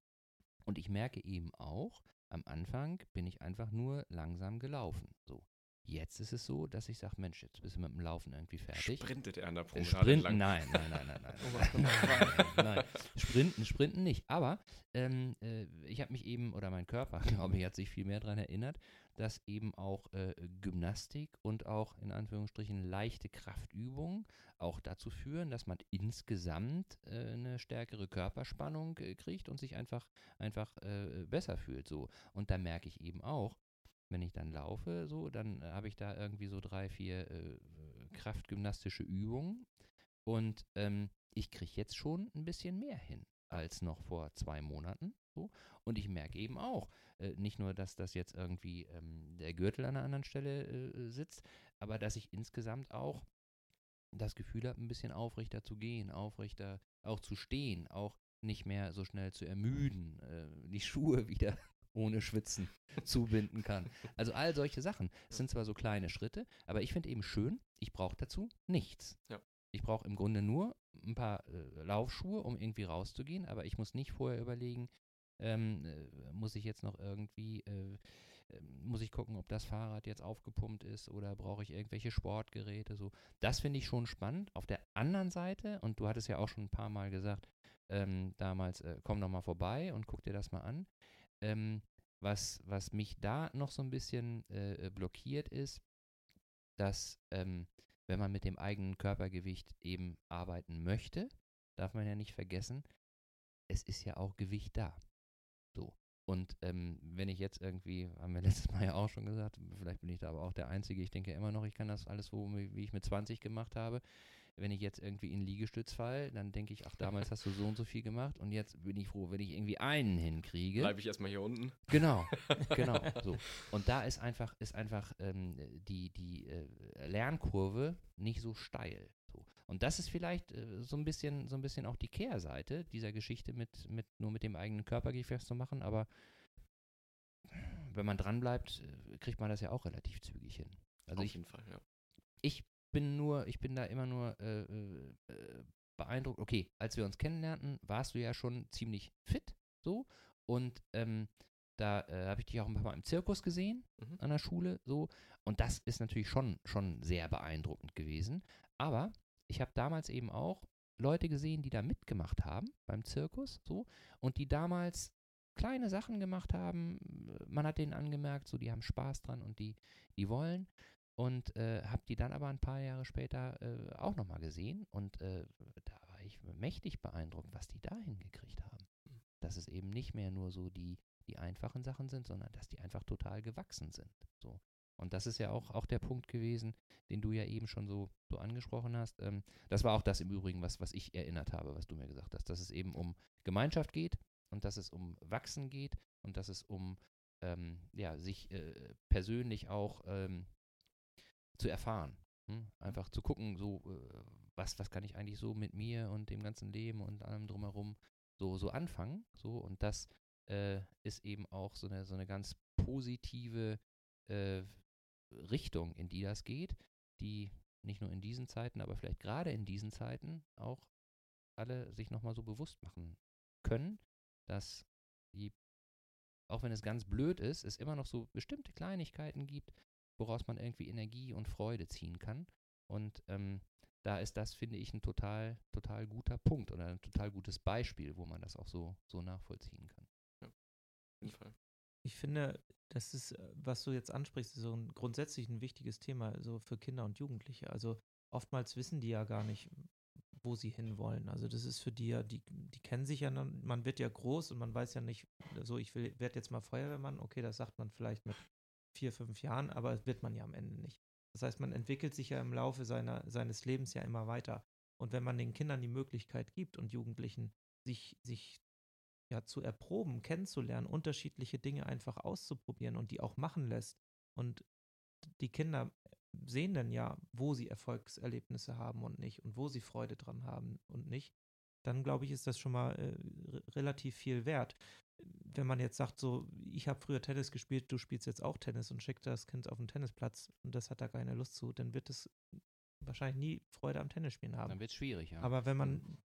Und ich merke eben auch, am Anfang bin ich einfach nur langsam gelaufen. So. Jetzt ist es so, dass ich sage, Mensch, jetzt bist du mit dem Laufen irgendwie fertig.
Sprintet er an der Promenade
Sprinten, lang? Nein, nein, nein, nein, nein. nein, nein, nein. Sprinten, sprinten nicht. Aber ähm, äh, ich habe mich eben, oder mein Körper, glaube ich, hat sich viel mehr daran erinnert, dass eben auch äh, Gymnastik und auch in Anführungsstrichen leichte Kraftübungen auch dazu führen, dass man insgesamt äh, eine stärkere Körperspannung äh, kriegt und sich einfach, einfach äh, besser fühlt. So. Und da merke ich eben auch, wenn ich dann laufe, so, dann äh, habe ich da irgendwie so drei, vier äh, kraftgymnastische Übungen. Und ähm, ich kriege jetzt schon ein bisschen mehr hin als noch vor zwei Monaten. So. Und ich merke eben auch, äh, nicht nur, dass das jetzt irgendwie ähm, der Gürtel an einer anderen Stelle äh, sitzt, aber dass ich insgesamt auch das Gefühl habe, ein bisschen aufrechter zu gehen, aufrechter auch zu stehen, auch nicht mehr so schnell zu ermüden, äh, die Schuhe wieder ohne Schwitzen zubinden kann. Also all solche Sachen. Es sind zwar so kleine Schritte, aber ich finde eben schön, ich brauche dazu nichts. Ja. Ich brauche im Grunde nur ein paar äh, Laufschuhe, um irgendwie rauszugehen, aber ich muss nicht vorher überlegen, ähm, äh, muss ich jetzt noch irgendwie, äh, ähm, muss ich gucken, ob das Fahrrad jetzt aufgepumpt ist oder brauche ich irgendwelche Sportgeräte, so. Das finde ich schon spannend. Auf der anderen Seite, und du hattest ja auch schon ein paar Mal gesagt, ähm, damals, äh, komm noch mal vorbei und guck dir das mal an. Ähm, was, was mich da noch so ein bisschen äh, blockiert ist, dass ähm, wenn man mit dem eigenen Körpergewicht eben arbeiten möchte, darf man ja nicht vergessen, es ist ja auch Gewicht da. So. Und ähm, wenn ich jetzt irgendwie, haben wir letztes Mal ja auch schon gesagt, vielleicht bin ich da aber auch der Einzige, ich denke immer noch, ich kann das alles so, wie ich mit 20 gemacht habe. Wenn ich jetzt irgendwie in Liegestütz fall, dann denke ich, ach, damals hast du so und so viel gemacht und jetzt bin ich froh, wenn ich irgendwie einen hinkriege.
Bleibe ich erstmal hier unten.
Genau, genau. so. Und da ist einfach, ist einfach ähm, die, die äh, Lernkurve nicht so steil. So. Und das ist vielleicht äh, so ein bisschen, so ein bisschen auch die Kehrseite dieser Geschichte mit, mit nur mit dem eigenen Körpergewicht zu machen, aber wenn man dranbleibt, äh, kriegt man das ja auch relativ zügig hin.
Also Auf ich, jeden Fall, ja.
Ich bin nur, ich bin da immer nur äh, äh, beeindruckt. Okay, als wir uns kennenlernten, warst du ja schon ziemlich fit, so und ähm, da äh, habe ich dich auch ein paar Mal im Zirkus gesehen mhm. an der Schule, so und das ist natürlich schon schon sehr beeindruckend gewesen. Aber ich habe damals eben auch Leute gesehen, die da mitgemacht haben beim Zirkus, so und die damals kleine Sachen gemacht haben. Man hat denen angemerkt, so die haben Spaß dran und die, die wollen und äh, habe die dann aber ein paar Jahre später äh, auch nochmal gesehen und äh, da war ich mächtig beeindruckt, was die da hingekriegt haben. Dass es eben nicht mehr nur so die, die einfachen Sachen sind, sondern dass die einfach total gewachsen sind. So. Und das ist ja auch, auch der Punkt gewesen, den du ja eben schon so, so angesprochen hast. Ähm, das war auch das im Übrigen, was, was ich erinnert habe, was du mir gesagt hast, dass es eben um Gemeinschaft geht und dass es um Wachsen geht und dass es um ähm, ja, sich äh, persönlich auch ähm, zu erfahren. Hm? Einfach zu gucken, so, äh, was, was kann ich eigentlich so mit mir und dem ganzen Leben und allem drumherum so, so anfangen. So, und das äh, ist eben auch so eine, so eine ganz positive äh, Richtung, in die das geht, die nicht nur in diesen Zeiten, aber vielleicht gerade in diesen Zeiten auch alle sich nochmal so bewusst machen können, dass die, auch wenn es ganz blöd ist, es immer noch so bestimmte Kleinigkeiten gibt, woraus man irgendwie Energie und Freude ziehen kann. Und ähm, da ist das, finde ich, ein total, total guter Punkt oder ein total gutes Beispiel, wo man das auch so, so nachvollziehen kann. Ja, auf
jeden Fall. Ich finde, das ist, äh, was du jetzt ansprichst, so ein grundsätzlich ein wichtiges Thema, so für Kinder und Jugendliche. Also oftmals wissen die ja gar nicht, wo sie hinwollen. Also das ist für die ja, die, die kennen sich ja, man wird ja groß und man weiß ja nicht, so ich will, werde jetzt mal Feuerwehrmann, okay, das sagt man vielleicht mit vier, fünf Jahren, aber wird man ja am Ende nicht. Das heißt, man entwickelt sich ja im Laufe seiner, seines Lebens ja immer weiter. Und wenn man den Kindern die Möglichkeit gibt und Jugendlichen, sich, sich ja zu erproben, kennenzulernen, unterschiedliche Dinge einfach auszuprobieren und die auch machen lässt. Und die Kinder sehen dann ja, wo sie Erfolgserlebnisse haben und nicht und wo sie Freude dran haben und nicht, dann glaube ich, ist das schon mal äh, relativ viel wert wenn man jetzt sagt, so, ich habe früher Tennis gespielt, du spielst jetzt auch Tennis und schickt das Kind auf den Tennisplatz und das hat da keine Lust zu, dann wird es wahrscheinlich nie Freude am Tennisspielen haben.
Dann wird es schwierig, ja.
Aber wenn man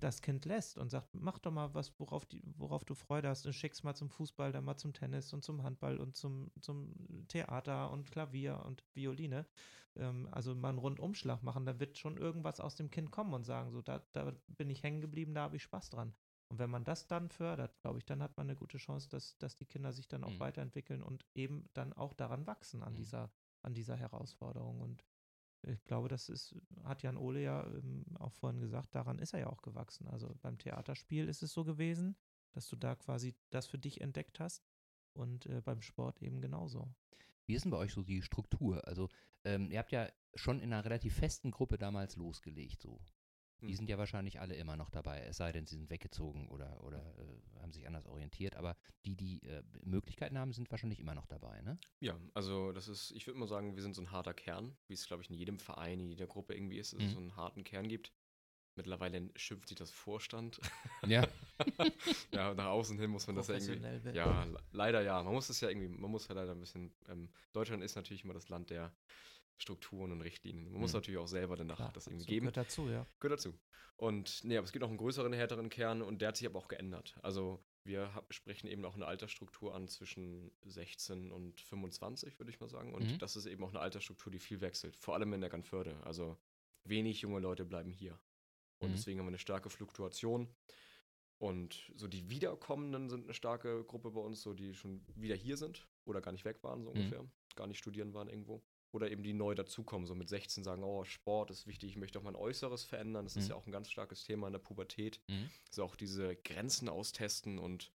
das Kind lässt und sagt, mach doch mal was, worauf, die, worauf du Freude hast und schickst mal zum Fußball, dann mal zum Tennis und zum Handball und zum, zum Theater und Klavier und Violine, ähm, also mal einen Rundumschlag machen, dann wird schon irgendwas aus dem Kind kommen und sagen, so, da, da bin ich hängen geblieben, da habe ich Spaß dran. Und wenn man das dann fördert, glaube ich, dann hat man eine gute Chance, dass, dass die Kinder sich dann auch mhm. weiterentwickeln und eben dann auch daran wachsen an mhm. dieser, an dieser Herausforderung. Und ich glaube, das ist, hat Jan Ole ja ähm, auch vorhin gesagt, daran ist er ja auch gewachsen. Also beim Theaterspiel ist es so gewesen, dass du da quasi das für dich entdeckt hast und äh, beim Sport eben genauso.
Wie ist denn bei euch so die Struktur? Also ähm, ihr habt ja schon in einer relativ festen Gruppe damals losgelegt, so die hm. sind ja wahrscheinlich alle immer noch dabei, es sei denn, sie sind weggezogen oder, oder äh, haben sich anders orientiert. Aber die, die äh, Möglichkeiten haben, sind wahrscheinlich immer noch dabei, ne?
Ja, also das ist, ich würde mal sagen, wir sind so ein harter Kern, wie es, glaube ich, in jedem Verein, in jeder Gruppe irgendwie ist, dass mhm. es so einen harten Kern gibt. Mittlerweile schimpft sich das Vorstand.
Ja.
ja, nach außen hin muss man das ja irgendwie. Ja, leider ja. Man muss es ja irgendwie, man muss ja leider ein bisschen. Ähm, Deutschland ist natürlich immer das Land der Strukturen und Richtlinien. Man mhm. muss natürlich auch selber danach Klar, das irgendwie geben.
Gehört dazu, ja.
Gehört dazu. Und nee, aber es gibt noch einen größeren, härteren Kern und der hat sich aber auch geändert. Also wir sprechen eben auch eine Altersstruktur an zwischen 16 und 25, würde ich mal sagen. Und mhm. das ist eben auch eine Altersstruktur, die viel wechselt. Vor allem in der Ganförde. Also wenig junge Leute bleiben hier. Und mhm. deswegen haben wir eine starke Fluktuation. Und so die Wiederkommenden sind eine starke Gruppe bei uns, so die schon wieder hier sind oder gar nicht weg waren, so mhm. ungefähr. Gar nicht studieren waren irgendwo oder eben die neu dazukommen, so mit 16 sagen, oh, Sport ist wichtig, ich möchte auch mein Äußeres verändern. Das mhm. ist ja auch ein ganz starkes Thema in der Pubertät. Mhm. Also auch diese Grenzen austesten und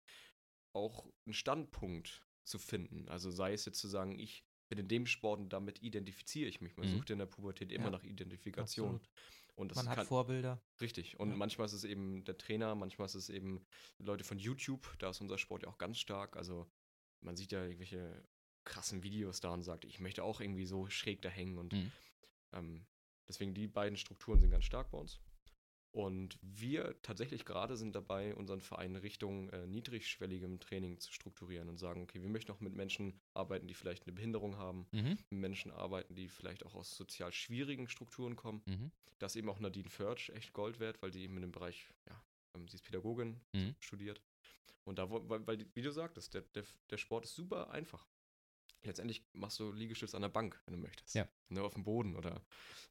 auch einen Standpunkt zu finden. Also sei es jetzt zu sagen, ich bin in dem Sport und damit identifiziere ich mich. Man
Mhm.
sucht in der Pubertät immer
Ja.
nach Identifikation.
Absolut.
Und das
Man hat
kann,
Vorbilder.
Richtig. Und
Ja.
manchmal ist es eben der Trainer, manchmal ist es eben Leute von YouTube. Da ist unser Sport ja auch ganz stark. Also man sieht ja irgendwelche krassen Videos da und sagt, ich möchte auch irgendwie so schräg da hängen. Und
Mhm.
ähm, deswegen die beiden Strukturen sind ganz stark bei uns. Und wir tatsächlich gerade sind dabei, unseren Verein Richtung äh, niedrigschwelligem Training zu strukturieren und sagen, okay, wir möchten auch mit Menschen arbeiten, die vielleicht eine Behinderung haben,
Mhm.
mit Menschen arbeiten, die vielleicht auch aus sozial schwierigen Strukturen kommen.
Mhm.
Da ist eben auch Nadine Förtsch echt Gold wert, weil die eben in dem Bereich, ja, ähm, sie ist Pädagogin,
Mhm.
studiert. Und da, weil, weil, wie du sagtest, der, der, der Sport ist super einfach. Letztendlich machst du Liegestütz an der Bank, wenn du möchtest.
Ja.
Ne, auf dem Boden oder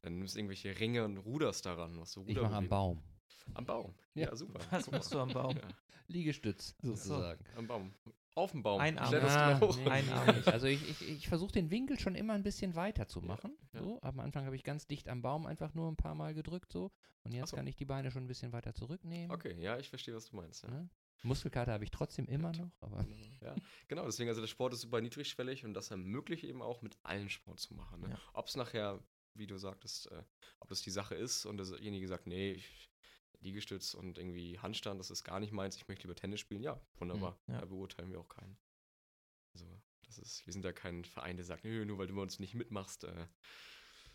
dann nimmst du irgendwelche Ringe und ruderst daran, was du
Ich mache am Baum.
Am Baum.
Ja.
Ja, super.
Was machst du am Baum?
Ja,
Liegestütz,
So.
sozusagen.
am Baum. Auf dem Baum.
Ein Arm.
Ah,
hoch.
nee,
Einarmig.
nee. Also ich, ich, ich versuche den Winkel schon immer ein bisschen weiter zu machen.
ja.
So. Am Anfang habe ich ganz dicht am Baum einfach nur ein paar Mal gedrückt so. Und jetzt
so.
kann ich die Beine schon ein bisschen weiter zurücknehmen.
Okay, ja, ich verstehe, was du meinst. Ja.
Ne? Muskelkater habe ich trotzdem immer noch, aber
Ja, genau, deswegen, also der Sport ist super niedrigschwellig und das ermöglicht eben auch mit allen Sport zu machen. Ne?
Ja.
Ob es nachher, wie du sagtest, äh, ob das die Sache ist und derjenige sagt, nee, ich, Liegestütz und irgendwie Handstand, das ist gar nicht meins, ich möchte lieber Tennis spielen, ja, wunderbar,
Hm, ja.
da beurteilen wir auch keinen. Also, das ist, wir sind ja kein Verein, der sagt, nö, nur weil du bei uns nicht mitmachst, äh,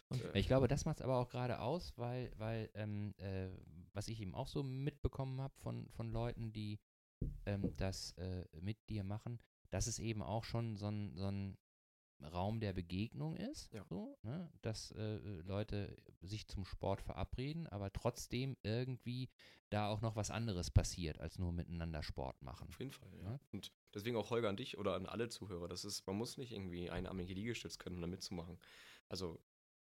Und
äh,
ich glaube, das macht es aber auch gerade aus, weil, weil ähm, äh, was ich eben auch so mitbekommen habe von, von Leuten, die ähm, das äh, mit dir machen, dass es eben auch schon so ein, so ein Raum der Begegnung ist,
Ja.
so, ne? dass äh, Leute sich zum Sport verabreden, aber trotzdem irgendwie da auch noch was anderes passiert, als nur miteinander Sport machen.
Auf jeden Fall, ja.
Ja.
Und deswegen auch Holger an dich oder an alle Zuhörer. Das ist, man muss nicht irgendwie einarmige Liegestütz können, um da mitzumachen. Also,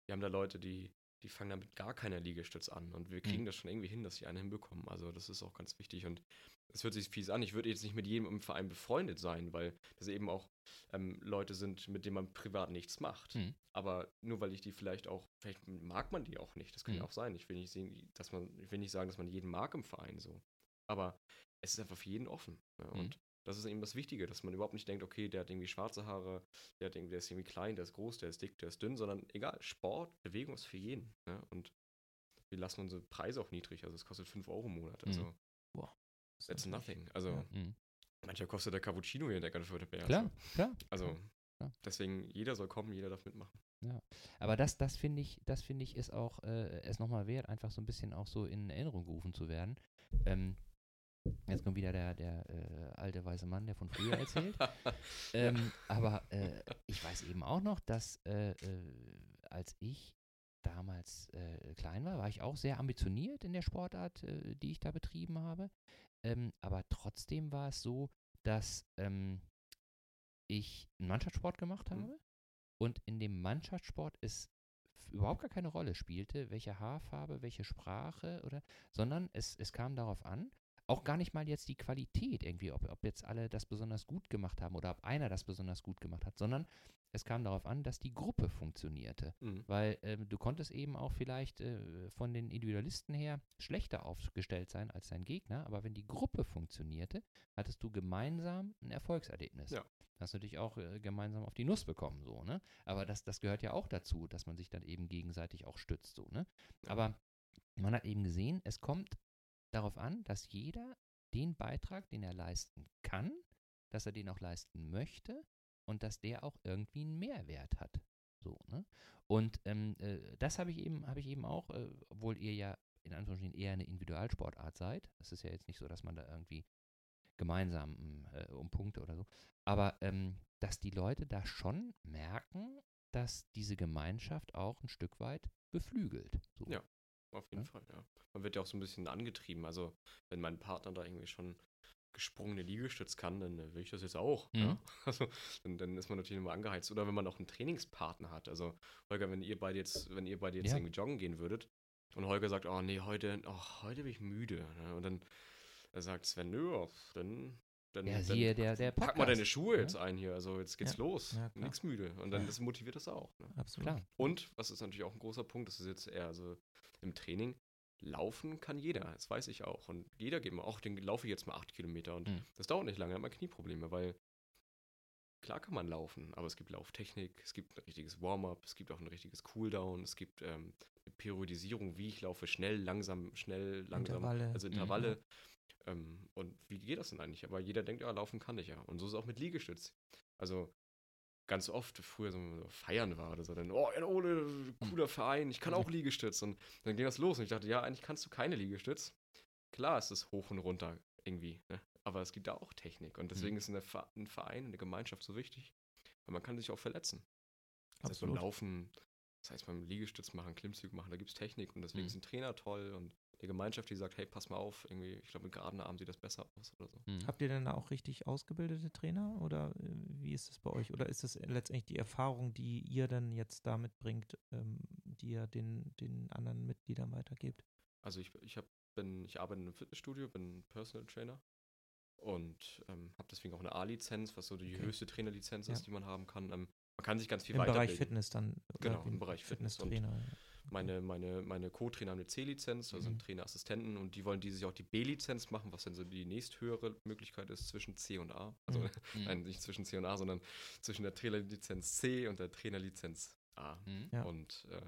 wir haben da Leute, die, die fangen da mit gar keiner Liegestütz an und wir kriegen
Mhm.
das schon irgendwie hin, dass die eine hinbekommen. Also, das ist auch ganz wichtig und es hört sich fies an. Ich würde jetzt nicht mit jedem im Verein befreundet sein, weil das eben auch ähm, Leute sind, mit denen man privat nichts macht.
Mhm.
Aber nur weil ich die vielleicht auch, vielleicht mag man die auch nicht. Das kann ja
Mhm.
auch sein. Ich will nicht sehen, dass man, ich will nicht sagen, dass man jeden mag im Verein so. Aber es ist einfach für jeden offen. Ne?
Mhm.
Und das ist eben das Wichtige, dass man überhaupt nicht denkt, okay, der hat irgendwie schwarze Haare, der, hat irgendwie, der ist irgendwie klein, der ist groß, der ist dick, der ist dünn, sondern egal, Sport, Bewegung ist für jeden. Ne? Und wir lassen unsere Preise auch niedrig. Also es kostet 5 Euro im Monat. Also
Mhm.
that's nothing. Also
Ja.
Mhm.
mancher kostet der Cappuccino hier in der Gartenförderberg.
Klar, klar.
Also
Ja.
deswegen, jeder soll kommen, jeder darf mitmachen.
Aber das, das finde ich, das finde ich, ist auch äh, es nochmal wert, einfach so ein bisschen auch so in Erinnerung gerufen zu werden. Ähm, jetzt kommt wieder der, der äh, alte weiße Mann, der von früher erzählt. ähm, aber äh, ich weiß eben auch noch, dass äh, äh, als ich damals äh, klein war, war ich auch sehr ambitioniert in der Sportart, äh, die ich da betrieben habe. Ähm, aber trotzdem war es so, dass ähm, ich einen Mannschaftssport gemacht
Mhm.
habe und in dem Mannschaftssport es überhaupt gar keine Rolle spielte, welche Haarfarbe, welche Sprache oder, sondern es, es kam darauf an, auch gar nicht mal jetzt die Qualität irgendwie, ob, ob jetzt alle das besonders gut gemacht haben oder ob einer das besonders gut gemacht hat, sondern es kam darauf an, dass die Gruppe funktionierte.
Mhm.
Weil ähm, du konntest eben auch vielleicht äh, von den Individualisten her schlechter aufgestellt sein als dein Gegner, aber wenn die Gruppe funktionierte, hattest du gemeinsam ein Erfolgserlebnis.
Ja.
Hast du dich auch äh, gemeinsam auf die Nuss bekommen, so, ne? Aber das, das gehört ja auch dazu, dass man sich dann eben gegenseitig auch stützt, so, ne?
Ja.
Aber man hat eben gesehen, es kommt darauf an, dass jeder den Beitrag, den er leisten kann, dass er den auch leisten möchte und dass der auch irgendwie einen Mehrwert hat. So, ne? Und ähm, äh, das habe ich eben, habe ich eben auch, äh, obwohl ihr ja in Anführungsstrichen eher eine Individualsportart seid. Es ist ja jetzt nicht so, dass man da irgendwie gemeinsam mm, äh, um Punkte oder so. Aber ähm, dass die Leute da schon merken, dass diese Gemeinschaft auch ein Stück weit beflügelt. So.
Ja. Auf jeden
Ja.
Fall, ja. Man wird ja auch so ein bisschen angetrieben. Also, wenn mein Partner da irgendwie schon gesprungene Liegestütz kann, dann äh, will ich das jetzt auch.
Mhm.
Ja? Also, dann, dann ist man natürlich immer angeheizt. Oder wenn man auch einen Trainingspartner hat. Also, Holger, wenn ihr beide jetzt, wenn ihr beide jetzt
Ja.
irgendwie joggen gehen würdet und Holger sagt, oh nee, heute, oh, heute bin ich müde. Ne? Und dann sagt Sven, nö, oh, dann, dann,
Ja,
dann
siehe der, der
pack mal deine
Podcast,
Schuhe
ne?
jetzt ein hier. Also jetzt geht's
Ja.
los.
Ja.
Nix müde. Und dann
Ja.
das motiviert das auch. Ne?
Absolut.
Klar.
Und, was ist natürlich auch ein großer Punkt, das ist jetzt eher so im Training, laufen kann jeder, das weiß ich auch. Und jeder geht mal, auch den laufe ich jetzt mal acht Kilometer und
Mhm.
das dauert nicht lange, hat man Knieprobleme, weil klar kann man laufen, aber es gibt Lauftechnik, es gibt ein richtiges Warm-up, es gibt auch ein richtiges Cooldown, es gibt ähm, eine Periodisierung, wie ich laufe, schnell, langsam, schnell, langsam,
Intervalle.
also
Mhm.
Ähm, und wie geht das denn eigentlich? Aber jeder denkt, ja, laufen kann ich ja. Und so ist es auch mit Liegestütz. Also ganz oft, früher so feiern war oder so, dann, oh, Ole, cooler Verein, ich kann auch Liegestütz. Und dann ging das los und ich dachte, ja, eigentlich kannst du keine Liegestütz. Klar, es ist hoch und runter irgendwie, ne? aber es gibt da auch Technik und deswegen
Mhm.
ist eine ein Verein, eine Gemeinschaft so wichtig, weil man kann sich auch verletzen. Das heißt, beim
Absolut.
Laufen, das heißt beim Liegestütz machen, Klimmzug machen, da gibt es Technik und deswegen
Mhm.
ist ein Trainer toll und die Gemeinschaft, die sagt, hey, pass mal auf, irgendwie, ich glaube, mit geraden Armen sieht das besser aus oder so.
Mhm.
Habt ihr denn da auch richtig ausgebildete Trainer oder äh, wie ist es bei euch? Oder ist es letztendlich die Erfahrung, die ihr dann jetzt damit bringt, ähm, die ihr den, den anderen Mitgliedern weitergebt?
Also ich, ich hab, bin, ich arbeite in einem Fitnessstudio, bin Personal Trainer und ähm, habe deswegen auch eine A-Lizenz, was so die
Okay.
höchste Trainerlizenz
Ja.
ist, die man haben kann. Ähm, man kann sich ganz viel
Im Bereich
weiterbilden.
Fitness dann?
Genau, im Bereich Fitness und
Fitnesstrainer. ja.
Meine, meine, meine Co-Trainer haben eine C-Lizenz, also
Mhm.
sind Trainerassistenten und die wollen dieses Jahr auch die B-Lizenz machen, was dann so die nächsthöhere Möglichkeit ist zwischen C und A. Also
Mhm.
Mhm.
nein, nicht zwischen C und A, sondern zwischen der Trainerlizenz C und der Trainerlizenz A.
Mhm.
Ja.
Und äh,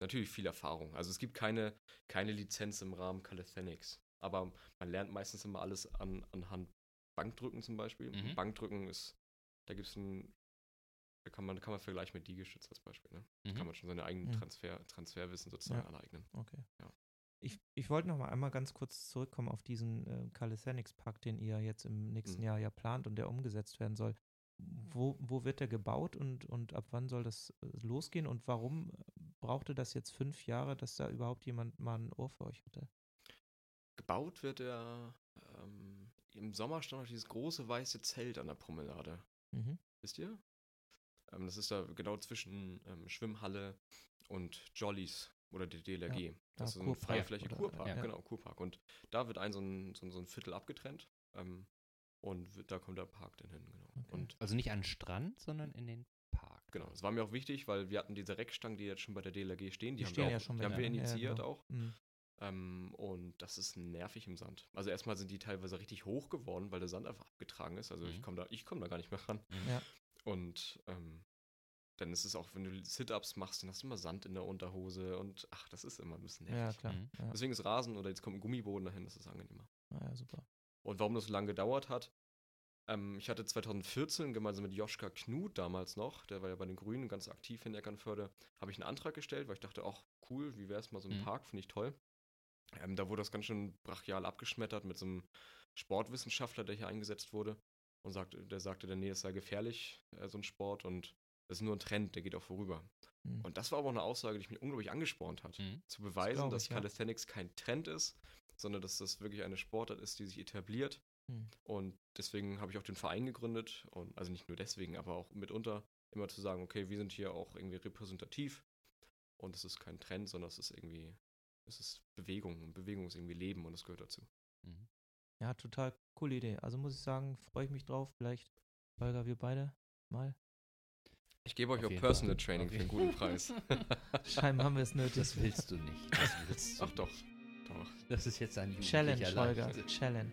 natürlich viel Erfahrung. Also es gibt keine, keine Lizenz im Rahmen Calisthenics. Aber man lernt meistens immer alles an, anhand Bankdrücken zum Beispiel.
Mhm.
Bankdrücken ist, da gibt es ein, da kann man, kann man vergleichen mit Liegestütz als Beispiel. Ne? Da
Mhm.
kann man schon seine eigenen
Mhm.
Transfer, Transferwissen sozusagen
Ja.
aneignen.
Okay.
Ja.
Ich, ich wollte noch mal einmal ganz kurz zurückkommen auf diesen äh, Calisthenics-Pakt, den ihr jetzt im nächsten
Mhm.
Jahr ja plant und der umgesetzt werden soll. Wo, wo wird der gebaut und, und ab wann soll das äh, losgehen und warum brauchte das jetzt fünf Jahre, dass da überhaupt jemand mal ein Ohr für euch hatte?
Gebaut wird er ähm, im Sommer stand noch dieses große weiße Zelt an der Promenade.
Mhm.
Wisst ihr? Ähm, das ist da genau zwischen ähm, Schwimmhalle und Jollies oder der DLRG. das ist
Ja,
eine
Kurpark
freie Fläche,
oder-
Kurpark,
ja.
genau, Kurpark. Und da wird ein so ein, so ein, so ein Viertel abgetrennt ähm, und wird, da kommt der Park dann hin, genau.
Okay.
Und
Also nicht an den Strand, sondern in den Park.
genau, das war mir auch wichtig, weil wir hatten diese Reckstangen, die jetzt schon bei der DLRG stehen, die,
Die
haben
stehen
wir auch,
ja schon
die haben wir
ja,
initiiert
genau.
auch.
Mhm.
Ähm, und das ist nervig im Sand. Also erstmal sind die teilweise richtig hoch geworden, weil der Sand einfach abgetragen ist. Also ich
Mhm.
komme da, ich komm da gar nicht mehr ran.
Mhm.
Ja.
Und ähm, dann ist es auch, wenn du Sit-Ups machst, dann hast du immer Sand in der Unterhose und ach, das ist immer ein bisschen
Ja,
nervig.
klar.
Mhm.
Ja.
Deswegen ist Rasen oder jetzt kommt ein Gummiboden dahin, das ist angenehmer.
Ah, ja, super.
Und warum das so lange gedauert hat, ähm, ich hatte 2014 gemeinsam mit Joschka Knut damals noch, der war ja bei den Grünen ganz aktiv in Eckernförde, habe ich einen Antrag gestellt, weil ich dachte, ach cool, wie wäre es mal so ein
Mhm.
Park, finde ich toll. Ähm, da wurde das ganz schön brachial abgeschmettert mit so einem Sportwissenschaftler, der hier eingesetzt wurde und sagte, der sagte, dann, nee, das sei gefährlich, äh, so ein Sport und das ist nur ein Trend, der geht auch vorüber.
Mhm.
Und das war aber auch eine Aussage, die mich unglaublich angespornt hat
Mhm.
zu beweisen, dass
ich, ja.
Calisthenics kein Trend ist, sondern dass das wirklich eine Sportart ist, die sich etabliert.
Mhm.
Und deswegen habe ich auch den Verein gegründet. Und also nicht nur deswegen, aber auch mitunter immer zu sagen, okay, wir sind hier auch irgendwie repräsentativ. Und es ist kein Trend, sondern es ist irgendwie, es ist Bewegung. Und Bewegung ist irgendwie Leben und das gehört dazu.
Mhm.
Ja, total coole Idee. Also muss ich sagen, freue ich mich drauf. Vielleicht, Holger, wir beide mal.
Ich gebe euch
Auf
auch Personal
Fall.
Training
Auf
für einen guten Preis.
Scheinbar haben wir es nötig.
Das willst du nicht. Das willst du
Ach doch,
nicht.
doch.
Das ist jetzt ein
Challenge, Holger. Challenge.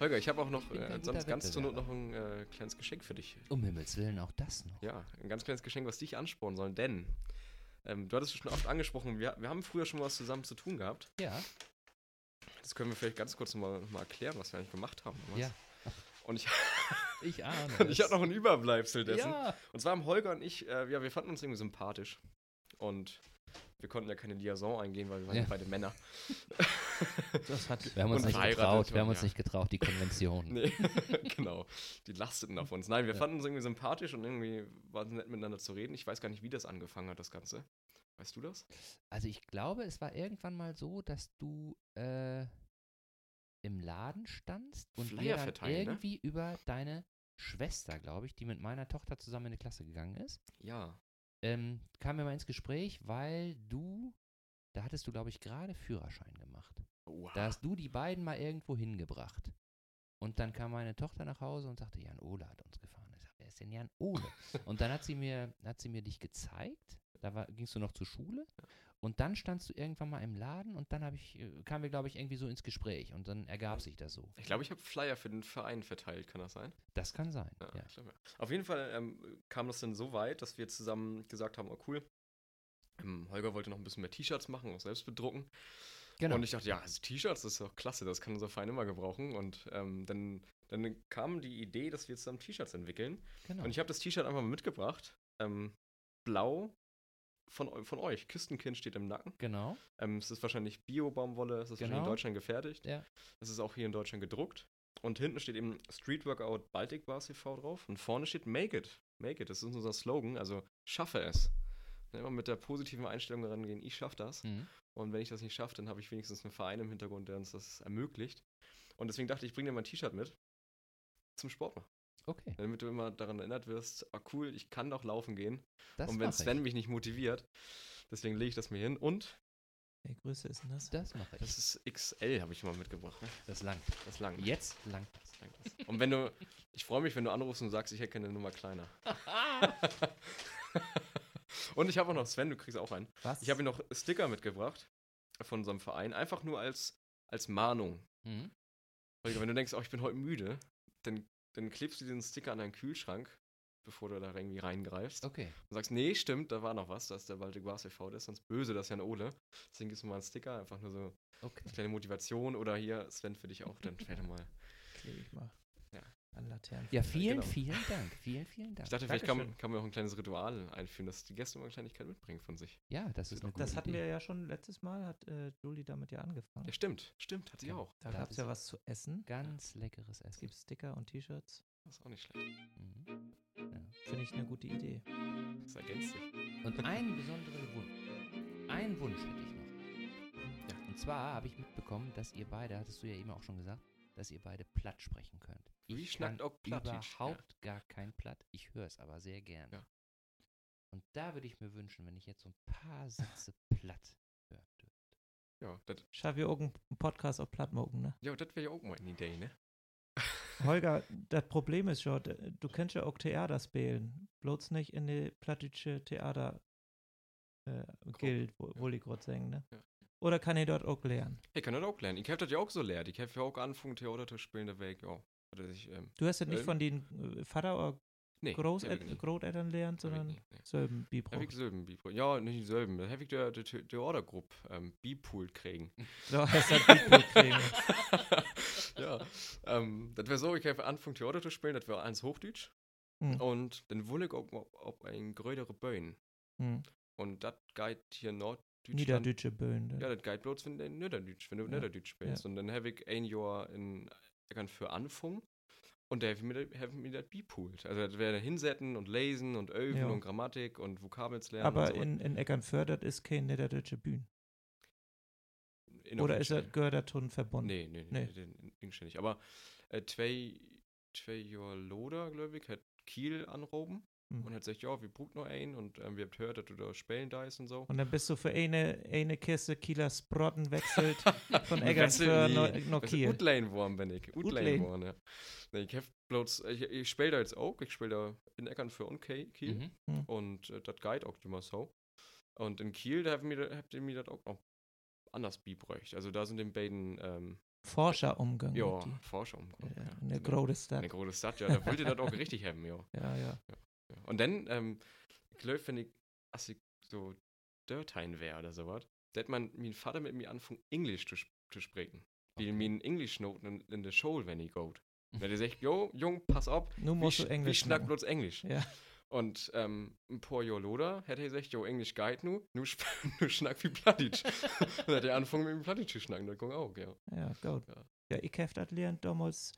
Holger, ich habe auch noch äh, sonst ganz zur Not noch ein äh, kleines Geschenk für dich.
Um Himmels Willen auch das noch.
Ja, ein ganz kleines Geschenk, was dich anspornen soll. Denn ähm, du hattest es schon oft angesprochen, wir, wir haben früher schon was zusammen zu tun gehabt.
Ja.
Das können wir vielleicht ganz kurz noch mal erklären, was wir eigentlich gemacht haben. damals.
Ja.
Und ich,
Ich ahne.
und ich habe noch ein Überbleibsel dessen.
Ja.
Und zwar haben Holger und ich, äh, ja, wir fanden uns irgendwie sympathisch. Und wir konnten ja keine Liaison eingehen, weil wir waren
Ja.
beide Männer.
Das hat
Wir haben uns
Und
nicht getraut. Wir haben uns
ja.
nicht getraut, die Konvention.
Nee, genau. Die lasteten auf uns. Nein, wir
Ja.
fanden uns irgendwie sympathisch und irgendwie war es nett miteinander zu reden. Ich weiß gar nicht, wie das angefangen hat, das Ganze. Weißt du das?
Also ich glaube, es war irgendwann mal so, dass du äh, im Laden standst und
Flyer
wir dann
ne?
irgendwie über deine Schwester, glaube ich, die mit meiner Tochter zusammen in die Klasse gegangen ist,
Ja.
Ähm, kamen wir mal ins Gespräch, weil du, da hattest du, glaube ich, gerade Führerschein gemacht.
Oha.
Da hast du die beiden mal irgendwo hingebracht. Und dann kam meine Tochter nach Hause und sagte, Jan Ole hat uns gefahren. Ich sag, wer ist denn Jan Ole? und dann hat sie mir, hat sie mir dich gezeigt. Da war, gingst du noch zur Schule. Und dann standst du irgendwann mal im Laden und dann habe ich, äh, kamen wir, glaube ich, irgendwie so ins Gespräch und dann ergab sich das so.
Ich glaube, ich habe Flyer für den Verein verteilt, kann das sein?
Das kann sein.
Ja,
Ja.
ich glaub, ja. Auf jeden Fall ähm, kam das dann so weit, dass wir zusammen gesagt haben, oh cool, ähm, Holger wollte noch ein bisschen mehr T-Shirts machen, auch selbst bedrucken.
Genau.
Und ich dachte, ja, also T-Shirts, das ist doch klasse, das kann unser Verein immer gebrauchen. Und ähm, dann, dann kam die Idee, dass wir zusammen T-Shirts entwickeln.
genau.
Und ich habe das T-Shirt einfach mal mitgebracht. Ähm, blau von, von euch. Küstenkind steht im Nacken.
genau.
Ähm, es ist wahrscheinlich Bio-Baumwolle, es ist wahrscheinlich in
Genau.
Deutschland gefertigt.
Ja.
Es ist auch hier in Deutschland gedruckt. Und hinten steht eben Street Workout Baltic Bars e.V. drauf. Und vorne steht Make it. Make it, das ist unser Slogan. Also schaffe es. Ne, Immer mit der positiven Einstellung rangehen, ich schaffe das.
Mhm.
Und wenn ich das nicht schaffe, dann habe ich wenigstens einen Verein im Hintergrund, der uns das ermöglicht. Und deswegen dachte ich, ich bringe dir mein T-Shirt mit zum Sport machen.
Okay.
Damit du immer daran erinnert wirst, ah cool, ich kann doch laufen gehen.
Das
und wenn Sven
ich.
mich nicht motiviert, deswegen lege ich das mir hin. Und
Hey, Grüße ist denn das?
Das mache ich.
das ist XL, habe ich mal mitgebracht. Ne?
Das lang.
Das ist lang.
Jetzt lang.
Das langt das. Und wenn du, ich freue mich, wenn du anrufst und sagst, ich hätte eine Nummer kleiner. und ich habe auch noch, Sven, du kriegst auch einen.
Was?
Ich habe noch Sticker mitgebracht von unserem Verein, einfach nur als, als Mahnung.
Mhm.
Wenn du denkst, oh, ich bin heute müde, dann, dann klebst du diesen Sticker an deinen Kühlschrank, bevor du da irgendwie reingreifst.
Okay.
Und sagst, nee, stimmt, da war noch was, da ist der Baltic Bars e.V., ist sonst böse, das ist Jan Ole. Deswegen gibst du mal einen Sticker, einfach nur so
Okay.
eine kleine Motivation oder hier, Sven, für dich auch, dann später mal.
Klebe ich mal.
Ja.
An Laternen.
Ja, vielen,
genau.
vielen Dank. Vielen, vielen Dank.
Ich dachte, vielleicht kann, kann man auch ein kleines Ritual einführen, dass die Gäste immer eine Kleinigkeit mitbringen von sich.
ja, das ist eine gute
Das hatten
Idee.
wir ja schon letztes Mal, hat äh, Julie damit ja angefangen.
Ja, stimmt, stimmt, hat sie
Ja.
auch.
Da
Da
gab es ja was zu essen.
Ganz leckeres
Es
Essen.
gibt Sticker und T-Shirts.
Das ist auch nicht schlecht.
Mhm.
Finde ich eine gute Idee.
Das ergänzt sich.
Und einen besonderen Wunsch. Einen Wunsch hätte ich noch.
Ja.
Und zwar habe ich mitbekommen, dass ihr beide, hattest du ja eben auch schon gesagt, dass ihr beide platt sprechen könnt.
Wie
Ich
schnackt
kann
auch Plattdeutsch, ja.
überhaupt gar kein Platt. Ich höre es aber sehr gern.
Ja.
Und da würde ich mir wünschen, wenn ich jetzt so ein paar Sätze platt hören dürfte.
Ja, das
Schau wir auch einen Podcast auf Plattmogen, ne?
ja, das wäre ja auch mal eine Idee, ne?
Holger, das Problem ist schon, du kannst ja auch Theater spielen. Bloß nicht in die plattische Theater äh, gilt, wo, wo die gerade singen, ne?
Ja.
Oder kann ich dort auch lernen?
Ich kann das auch lernen. Ich habe das ja auch so lernt. Ich habe ja auch angefangen, Theater zu spielen, wäre ich auch. Ich, ähm,
Du hast ja nicht
Ähm,
von den äh, Vater oder
nee.
Großeltern lernt, sondern
nie, nee.
selben
Hab
Bibro.
selben Bipol. Ja, nicht selben. Da habe ich der, der, der Ordergruppe ähm, Bipool kriegen.
So heißt das Bibro kriegen.
ja, ähm, das wäre so, ich habe angefangen, Theater zu spielen, das wäre eins Hochdeutsch.
Hm.
Und dann wohne ich auch auf ein größere Böen.
Hm.
Und das geht hier Norddeutschland.
Niederdeutsche Böen. ne?
Ja, das geht bloß, wenn du Niederdeutsch, wenn du
Ja,
Niederdeutsch spielst. Und dann habe ich ein Jahr in Eckern für anfangen. Und mir, das- hat mir das bepoolt. Also das wäre hinsetzen und lesen und öfen
Ja.
und Grammatik und Vokabels lernen.
Aber
und so.
in, in Eckernförde das ist kein niederdeutsche Bühne. Oder ist er tun verbunden?
Nee, nee,
Nee.
nee, den inständig. Aber äh, zwei, zwei Jahre Loder, glaube ich, hat Kiel anroben
Hm.
und hat gesagt, ja, wir brauchen noch einen und ähm, wir habt gehört, dass du da spielen da ist und so.
Und dann bist du für eine, eine Kiste Kieler Sprotten wechselt von Eckernförde
wechseln
nach
nie.
Kiel.
Utlane-Wurm bin ich.
Utlane.
Utlane-Wurm, ja. Nee, ich hab bloß, ich, ich spiele da jetzt auch, ich spiele da in Eckern für und Kiel
Mhm.
und äh, das geht auch immer so. Und in Kiel, da habt ihr mir, das auch noch anders bibräucht. Also da sind den beiden, ähm,
Forscherumgang.
ja,
mit die.
Forscher umgekommen.
Ja,
ja.
eine große Stadt.
Eine große Stadt, ja, da wollt ihr das auch richtig haben, ja.
Ja, ja.
Ja. Und dann, ähm, ich glaube, wenn ich, als ich so Dörtein wäre oder sowas, da hätte man mein Vater mit mir anfangen, Englisch zu, zu sprechen. Wie
Okay.
mein Englisch-Noten in, in der Schule, wenn ich geht. Wenn er sagt, jo, Jung, pass auf,
Nun
wie,
musst du
sch- wie
Englisch
schnack
machen.
bloß Englisch.
Ja.
Und ähm, ein paar Jahre loder hätte er gesagt, jo, Englisch geht nu, nu, sp- nu schnack wie Plattdeutsch. dann hat er angefangen mit dem Plattdeutsch zu schnacken, das ging auch, ja.
Ja, gut.
Ja.
Ja, ich habe das gelernt damals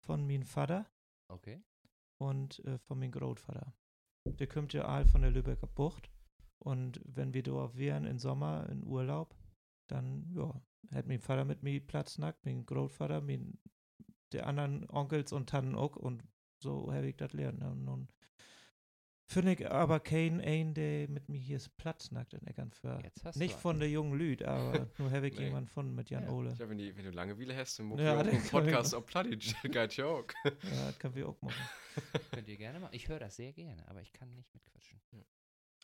von meinem Vater
Okay.
Und äh, von meinem Großvater. Der kommt ja all von der Lübecker Bucht. Und wenn wir dort wären im Sommer in Urlaub, dann, ja, hat mein Vater mit mir Platz nackt, mein Großvater, mein, der anderen Onkels und Tannen auch. Und so habe ich das lernen. Und nun finde ich aber keinen ein, der mit mir hier ist Platz nackt in Eckernförde.
Jetzt hast
Nicht
du
von der jungen Lüd, aber nur habe ich
Nee.
jemanden von mit Jan
Ja.
Ole.
Ja, wenn, die, wenn du Langeweile hast, dann musst
Ja,
du einen
kann ich
Podcast auf geht ja auch.
Ja, das können wir auch machen.
Könnt ihr gerne machen. Ich höre das sehr gerne, aber ich kann nicht mitquatschen.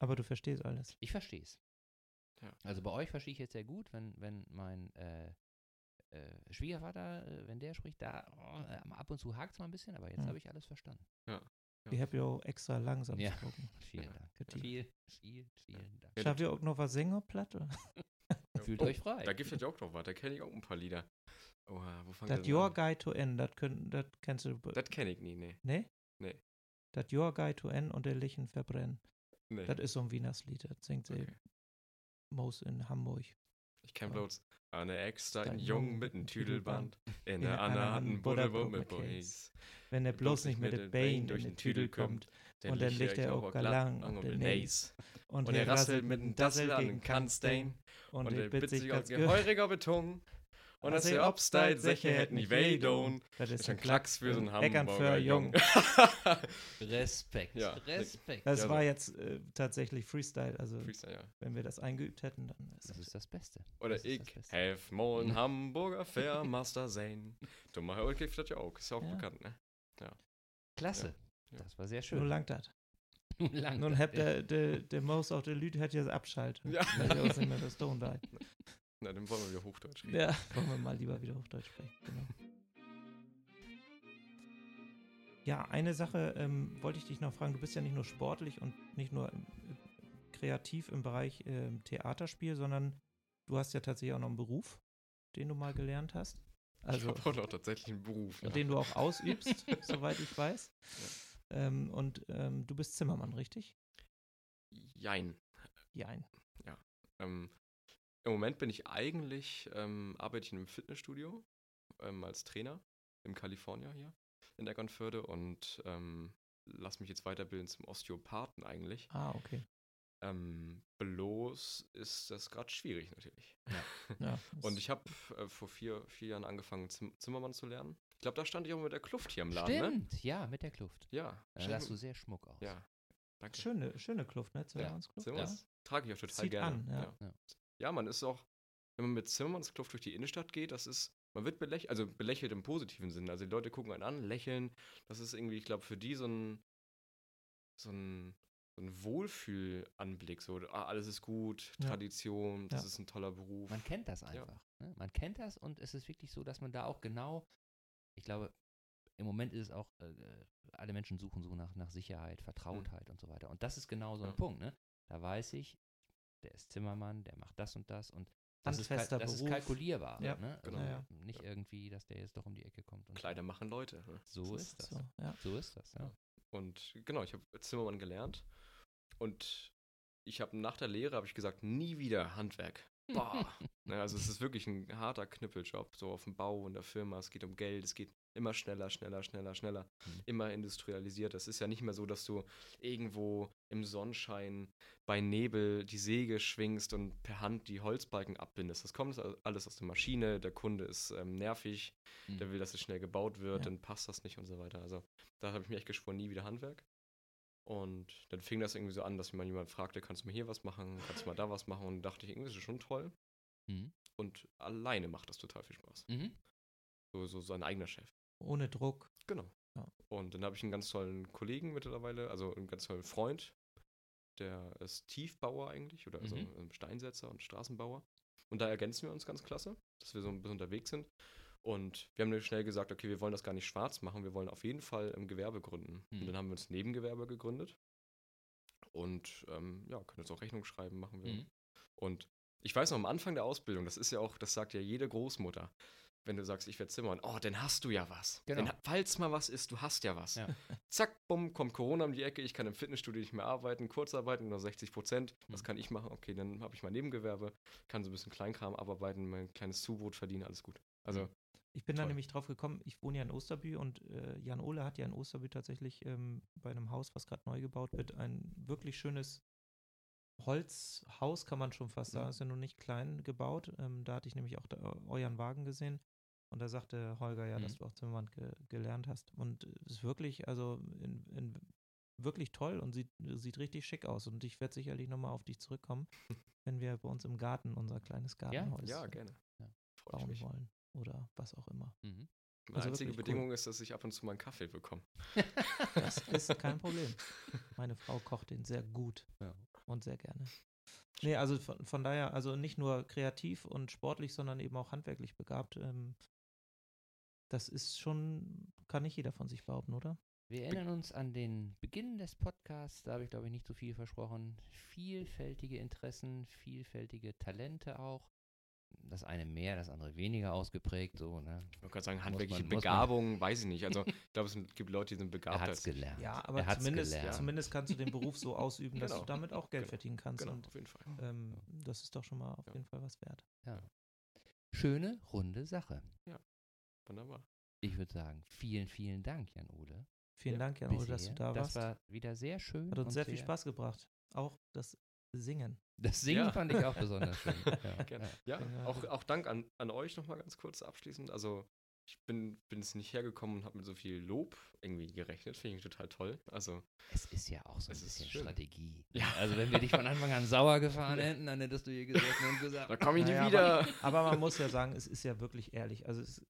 Aber du verstehst alles.
Ich verstehe es.
Ja.
Also bei euch verstehe ich jetzt sehr gut, wenn, wenn mein äh, äh, Schwiegervater, äh, wenn der spricht, da oh, ab und zu hakt es mal ein bisschen, aber jetzt
Hm.
habe ich alles verstanden.
Ich habe ja auch extra langsam
Ja.
gesprochen.
Vielen
Ja.
Dank.
Getieft.
Viel, viel, vielen Dank.
Ja,
Schafft ihr auch noch was Sänger platt? oder?
Fühlt
Oh,
euch frei.
Da gibt es ja auch noch was, da kenne ich auch ein paar Lieder. Oha, wo fangen
Das Your Guide to N, das kennst du.
Das kenne ich nie, nee.
Ne?
Nee.
Das Your Guide to N und der Lichen verbrennen.
nee.
Das ist so ein Wienerslied, das singt sie
Okay.
Moos in Hamburg.
Ich kenne bloß eine extra
Ein
Jung mit einem Tüdelband, in der
der
anderen Hand ein
Hand
Butterbrot mit Boys.
Wenn er bloß nicht mit der Bein durch den Tüdel kommt und dann liegt er auch galant auf den
Nace.
und,
Und er rasselt mit dem Dassel an den Kanstein
und,
und
er bittet
bittet
sich ge-
geheuriger Beton. Und als
ob's
obsteit, sicher hätten die Weidon.
Das
Ist ein Klacks für so einen
Eckern für
Hamburger
Jung.
Respekt.
Ja.
Respekt.
Das
Ja,
war jetzt äh, tatsächlich Freestyle. Also,
Freestyle, ja.
wenn wir das eingeübt hätten, dann ist
Das
das.
ist das Beste.
Oder
das
ich, helf mal ein Hamburger Fair Master sein. Dummer Herr kriegt das ja auch, ist ja auch
Ja.
bekannt, ne?
Klasse.
Ja.
Das war sehr
Nur
schön.
langt das.
Lang
Nun habt
ja.
der, der, der Maus auf der Lüd hat jetzt abschalten.
Ja.
Weil nicht mehr das Ton da.
Na, dann wollen wir wieder Hochdeutsch reden.
Ja, wollen wir mal lieber wieder auf Deutsch sprechen. Genau. Ja, eine Sache ähm, wollte ich dich noch fragen. Du bist ja nicht nur sportlich und nicht nur ähm, kreativ im Bereich ähm, Theaterspiel, sondern du hast ja tatsächlich auch noch einen Beruf, den du mal gelernt hast. Also,
ich habe auch tatsächlich einen Beruf. Ja.
den du auch ausübst, soweit ich weiß. Ähm, und ähm, du bist Zimmermann, richtig?
Jein.
Jein.
Ähm, Im Moment bin ich eigentlich, ähm, arbeite ich in einem Fitnessstudio ähm, als Trainer im California hier in Eckernförde und ähm, lass mich jetzt weiterbilden zum Osteopathen eigentlich.
Ah, okay.
Ähm, bloß ist das gerade schwierig natürlich.
Ja,
Und ich habe äh, vor vier, vier Jahren angefangen, Zim Zimmermann zu lernen. Ich glaube, da stand ich auch mit der Kluft hier im Laden, ne?
Stimmt, ja, mit der Kluft.
Ja.
Da
stand
sahst du sehr schmuck aus.
Ja. Danke.
schöne, schöne Kluft, ne? Zimmermannskluft.
Zimmermanns trage ich auch total
Zieht
gerne.
an, ja.
ja.
Ja.
Ja, man ist auch, wenn man mit Zimmermannskluft durch die Innenstadt geht, das ist, man wird belächelt, also belächelt im positiven Sinn. Also die Leute gucken einen an, lächeln. Das ist irgendwie, ich glaube, für die so ein, so ein, so ein Wohlfühlanblick. So, ah, alles ist gut,
Ja.
Tradition, das
Ja.
ist ein toller Beruf.
Man kennt das
Ja.
einfach. Ne? Man kennt das und es ist wirklich so, dass man da auch genau, ich glaube, im Moment ist es auch, äh, alle Menschen suchen so nach, nach Sicherheit, Vertrautheit und so weiter. Und das ist genau so ein
Ja.
Punkt. Ne? Da weiß ich, der ist Zimmermann, der macht das und das und das, ist, kal- das ist kalkulierbar.
Ja,
ne?
genau.
Also
Ja,
Nicht irgendwie, dass der jetzt doch um die Ecke kommt. Und
Kleider machen Leute. Ne?
So ist das.
So, ja.
So ist das, ja.
Ja. Und genau, ich habe Zimmermann gelernt und ich habe nach der Lehre habe ich gesagt, nie wieder Handwerk. Boah. also es ist wirklich ein harter Knüppeljob, so auf dem Bau in der Firma. Es geht um Geld, es geht immer schneller, schneller, schneller, schneller,
Mhm.
immer industrialisiert. Es ist ja nicht mehr so, dass du irgendwo im Sonnenschein bei Nebel die Säge schwingst und per Hand die Holzbalken abbindest. Das kommt alles aus der Maschine. Der Kunde ist ähm, nervig,
Mhm.
der will, dass es schnell gebaut wird,
Ja.
dann passt das nicht und so weiter. Also da habe ich mir echt geschworen, nie wieder Handwerk. Und dann fing das irgendwie so an, dass mir mal jemand fragte, kannst du mal hier was machen, kannst du mal da was machen? Und dachte ich, irgendwie ist es schon toll.
Mhm.
Und alleine macht das total viel Spaß.
Mhm.
So, so sein eigener Chef.
Ohne Druck.
Genau.
Ja.
Und dann habe ich einen ganz tollen Kollegen mittlerweile, also einen ganz tollen Freund, der ist Tiefbauer eigentlich, oder also
Mhm.
Steinsetzer und Straßenbauer. Und da ergänzen wir uns ganz klasse, dass wir so ein bisschen unterwegs sind. Und wir haben schnell gesagt, okay, wir wollen das gar nicht schwarz machen, wir wollen auf jeden Fall im Gewerbe gründen.
Mhm.
Und dann haben wir uns Nebengewerbe gegründet. Und ähm, ja, können jetzt auch Rechnung schreiben, machen wir.
Mhm.
Und ich weiß noch, am Anfang der Ausbildung, das ist ja auch, das sagt ja jede Großmutter, wenn du sagst, ich werde Zimmermann, oh, dann hast du ja was.
Genau.
Denn, falls mal was ist, du hast ja was.
Ja.
Zack, bumm, kommt Corona um die Ecke, ich kann im Fitnessstudio nicht mehr arbeiten, Kurzarbeiten, nur 60 Prozent. Was
Mhm.
kann ich machen? Okay, dann habe ich mein Nebengewerbe, kann so ein bisschen Kleinkram abarbeiten, mein kleines Zubrot verdienen, alles gut. Also.
Ich bin da
Toll.
nämlich drauf gekommen, ich wohne ja in Osterbü und äh, Jan Ole hat ja in Osterbü tatsächlich ähm, bei einem Haus, was gerade neu gebaut wird, ein wirklich schönes Holzhaus, kann man schon fast sagen,
Mhm.
ist ja nur nicht klein gebaut. Ähm, da hatte ich nämlich auch da, euren Wagen gesehen und da sagte Holger ja, dass
Mhm.
du auch Zimmermann ge gelernt hast. Und es ist wirklich, also in, in, wirklich toll und sieht, sieht richtig schick aus. Und ich werde sicherlich nochmal auf dich zurückkommen, wenn wir bei uns im Garten unser kleines Gartenhaus
ja, gerne.
Ja.
Bauen
mich.
wollen. Oder was auch immer.
Mhm.
Meine
Also
einzige
wirklich cool.
Bedingung ist, dass ich ab und zu mal einen Kaffee bekomme.
Das ist kein Problem. Meine Frau kocht den sehr gut
Ja.
und sehr gerne. Nee, also von, von daher, also nicht nur kreativ und sportlich, sondern eben auch handwerklich begabt. Ähm, das ist schon, kann nicht jeder von sich behaupten, oder?
Wir erinnern uns an den Beginn des Podcasts, da habe ich glaube ich nicht so viel versprochen. Vielfältige Interessen, vielfältige Talente auch. Das eine mehr, das andere weniger ausgeprägt, so, ne?
Ich wollte gerade sagen, handwerkliche Begabung, weiß ich nicht. Also ich glaube, es gibt Leute, die sind
Er
begabt.
hat es gelernt.
Ja, aber
er
zumindest,
gelernt.
zumindest kannst du den Beruf so ausüben, dass
Genau.
du damit auch Geld
Genau.
verdienen kannst.
Genau,
Und
auf jeden Fall.
ähm, das ist doch schon mal auf
Ja.
jeden Fall was wert.
Schöne, runde Sache.
Wunderbar.
Ich würde sagen, vielen, vielen Dank, Jan-Ole.
Vielen
Ja,
Dank, Jan, dass du da
Das
warst.
war wieder sehr schön.
Hat uns
und
sehr viel Spaß gebracht. Auch das Singen.
Das Singen
Ja.
fand ich auch besonders schön. Ja. Ja,
Ja. auch, auch Dank an, an euch nochmal ganz kurz abschließend. Also ich bin, bin es nicht hergekommen und habe mit so viel Lob irgendwie gerechnet. Finde ich total toll. Also
Es ist ja auch so ein
Es ist
bisschen
schön.
Strategie.
Ja.
Also wenn wir dich von Anfang an sauer gefahren hätten, dann hättest du hier gesessen und gesagt,
da komme ich nie
Naja,
wieder.
Aber man muss ja sagen, es ist ja wirklich ehrlich. Also es,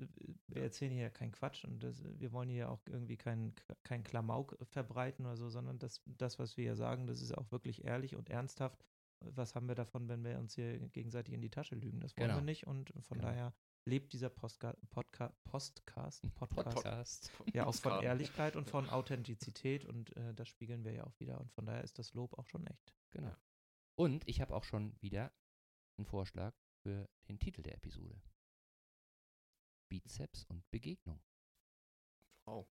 wir erzählen hier ja keinen Quatsch und das, wir wollen hier auch irgendwie keinen kein Klamauk verbreiten oder so, sondern das, das, was wir hier sagen, das ist auch wirklich ehrlich und ernsthaft. Was haben wir davon, wenn wir uns hier gegenseitig in die Tasche lügen? Das wollen
Genau.
wir nicht und von
Genau.
daher lebt dieser Postka Podca Postcast, Podcast
Podcast.
ja auch von. Ehrlichkeit und von Authentizität und äh, das spiegeln wir ja auch wieder und von daher ist das Lob auch schon echt.
Genau.
Ja.
Und ich habe auch schon wieder einen Vorschlag für den Titel der Episode. Bizeps und Begegnung.
Wow.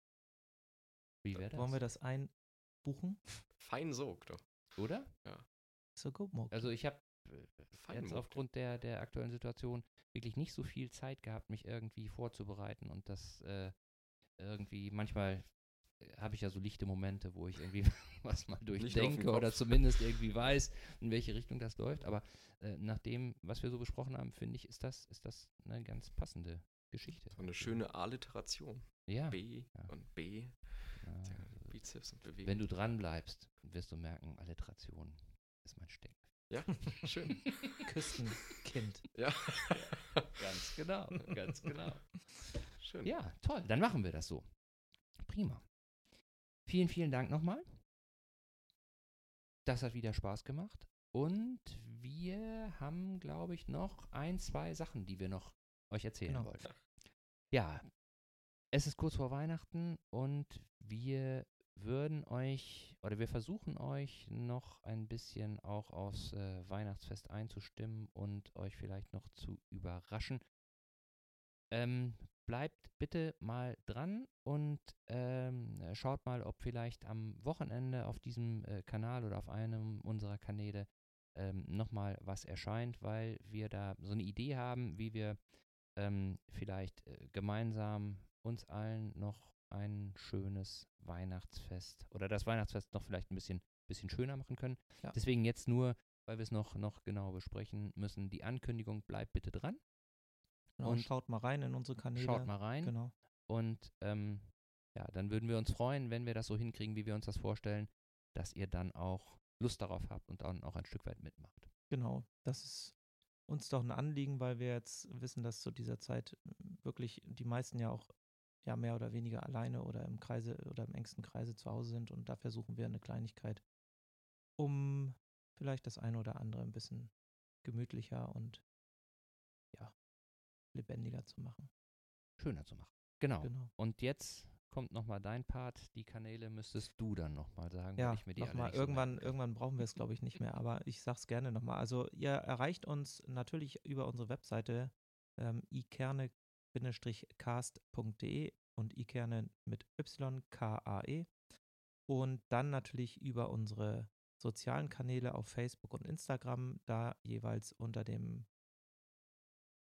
Wie wäre das?
Wollen wir das einbuchen?
Fein Sog, doch.
Oder?
So gut, Mo.
Also ich habe jetzt aufgrund der, der aktuellen Situation wirklich nicht so viel Zeit gehabt, mich irgendwie vorzubereiten und das äh, irgendwie, manchmal äh, habe ich ja so lichte Momente, wo ich irgendwie was mal durchdenke oder zumindest irgendwie weiß, in welche Richtung das läuft. Aber äh, nach dem, was wir so besprochen haben, finde ich, ist das, ist das eine ganz passende Geschichte.
So eine schöne Alliteration.
Ja.
B
Ja.
und B.
ja,
Ja,
also,
Bizeps und Bewegung.
wenn du dran bleibst, wirst du merken, Alliteration ist mein Steck.
Ja, schön.
Küstenkind.
Ja.
Ganz genau, ganz genau.
schön.
Ja, toll. Dann machen wir das so. Prima. Vielen, vielen Dank nochmal. Das hat wieder Spaß gemacht. Und wir haben, glaube ich, noch ein, zwei Sachen, die wir noch euch erzählen
Genau.
wollten. Ja, es ist kurz vor Weihnachten und wir würden euch oder wir versuchen euch noch ein bisschen auch aufs äh, Weihnachtsfest einzustimmen und euch vielleicht noch zu überraschen. Ähm, bleibt bitte mal dran und ähm, schaut mal, ob vielleicht am Wochenende auf diesem äh, Kanal oder auf einem unserer Kanäle ähm, nochmal was erscheint, weil wir da so eine Idee haben, wie wir ähm, vielleicht äh, gemeinsam uns allen noch ein schönes Weihnachtsfest oder das Weihnachtsfest noch vielleicht ein bisschen, bisschen schöner machen können.
Ja.
Deswegen jetzt nur, weil wir es noch, noch genau besprechen müssen, die Ankündigung bleibt bitte dran.
Genau,
Und
schaut mal rein in unsere Kanäle.
Schaut mal rein.
Genau.
Und ähm, ja, dann würden wir uns freuen, wenn wir das so hinkriegen, wie wir uns das vorstellen, dass ihr dann auch Lust darauf habt und dann auch ein Stück weit mitmacht.
Genau. Das ist uns doch ein Anliegen, weil wir jetzt wissen, dass zu dieser Zeit wirklich die meisten ja auch ja mehr oder weniger alleine oder im Kreise oder im engsten Kreise zu Hause sind und da versuchen wir eine Kleinigkeit, um vielleicht das eine oder andere ein bisschen gemütlicher und ja, lebendiger zu machen.
Schöner zu machen. Genau.
Genau.
Und jetzt kommt nochmal dein Part. Die Kanäle müsstest du dann nochmal sagen,
Ja,
ich mir die nicht so
irgendwann, irgendwann brauchen wir es, glaube ich, nicht mehr, aber ich sage es gerne nochmal. Also ihr erreicht uns natürlich über unsere Webseite ähm, ikerne-cast.de und ikerne mit y k a e und dann natürlich über unsere sozialen Kanäle auf Facebook und Instagram, da jeweils unter dem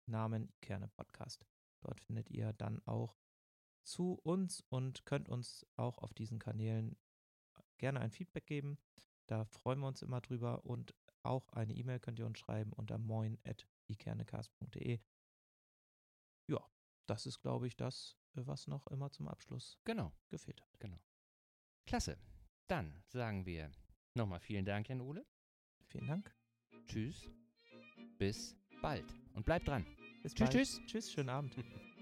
Namen Ikerne Podcast. Dort findet ihr dann auch zu uns und könnt uns auch auf diesen Kanälen gerne ein Feedback Da freuen wir uns immer drüber und auch eine E-Mail könnt ihr uns schreiben unter moin.ikernecast.de. Das ist, glaube ich, das, äh, was noch immer zum Abschluss
Genau,
gefehlt hat.
genau. Klasse. Dann sagen wir nochmal vielen Dank, Jan Ole.
Vielen Dank.
Tschüss. Bis bald. Und bleibt dran.
Bis
Tschüss,
bald.
tschüss.
Tschüss, schönen Abend.